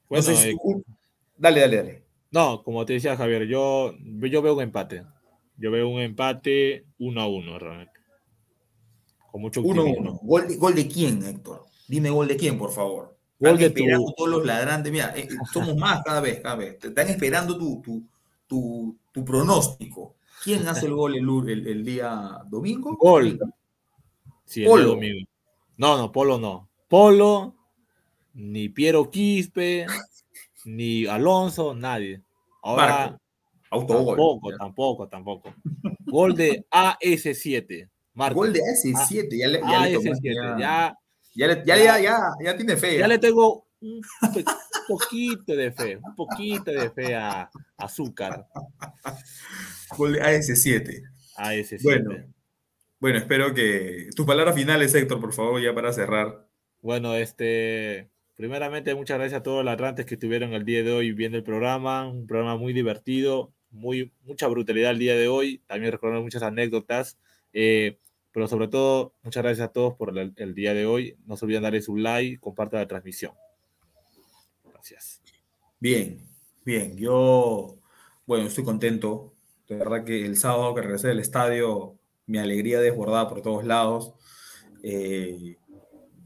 S2: bueno,
S1: entonces,
S2: eh,
S1: dale, dale, dale.
S2: No, como te decía Javier, yo, yo veo un empate. Yo veo un empate uno a uno, realmente. Con mucho
S1: 1-1.
S2: optimismo.
S1: ¿Gol, de- ¿Gol de quién, Héctor? Dime gol de quién, por favor.
S2: Gol
S1: Están
S2: de tu-
S1: todos los ladrantes. Mira, eh, somos más cada vez, cada vez. Te están esperando tu, tu, tu, tu pronóstico. ¿Quién hace el gol el, el- el día domingo?
S2: Gol. Sí, el
S1: Polo.
S2: domingo. No, no, Polo no. Polo, ni Piero Quispe, ni Alonso, nadie. Ahora
S1: Marco. Autogol.
S2: tampoco, tampoco, tampoco. Gol de AS7. Marco.
S1: Gol de AS7. Ya le, ya le tomaste,
S2: AS7.
S1: ya-
S2: Ya,
S1: Ya, le- ya, ya, ya, ya tiene fe.
S2: ya le tengo un poquito de fe, un poquito de fe a a Azúcar.
S1: Gol de AS7.
S2: AS7.
S1: Bueno. Bueno, espero que tus palabras finales, Héctor, por favor, ya para cerrar.
S2: Bueno, este, primeramente muchas gracias a todos los atlantes que estuvieron el día de hoy viendo el programa, un programa muy divertido, muy, mucha brutalidad el día de hoy, también recordar muchas anécdotas, eh, pero sobre todo muchas gracias a todos por el, el día de hoy, no se olviden darle su like, compartan la transmisión. Gracias.
S1: Bien, bien. Yo, bueno, estoy contento. De verdad que el sábado que regresé del estadio, mi alegría desbordada por todos lados. Eh,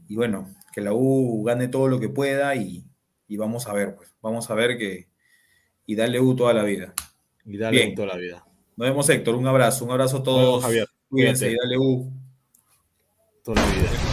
S1: y bueno, que la U gane todo lo que pueda y, y vamos a ver, pues, vamos a ver que y darle U toda la vida.
S2: Y dale
S1: Bien.
S2: toda la vida.
S1: Nos vemos, Héctor. Un abrazo, un abrazo a
S2: vemos,
S1: todos.
S2: Javier.
S1: Cuídense y dale U.
S2: Toda la vida.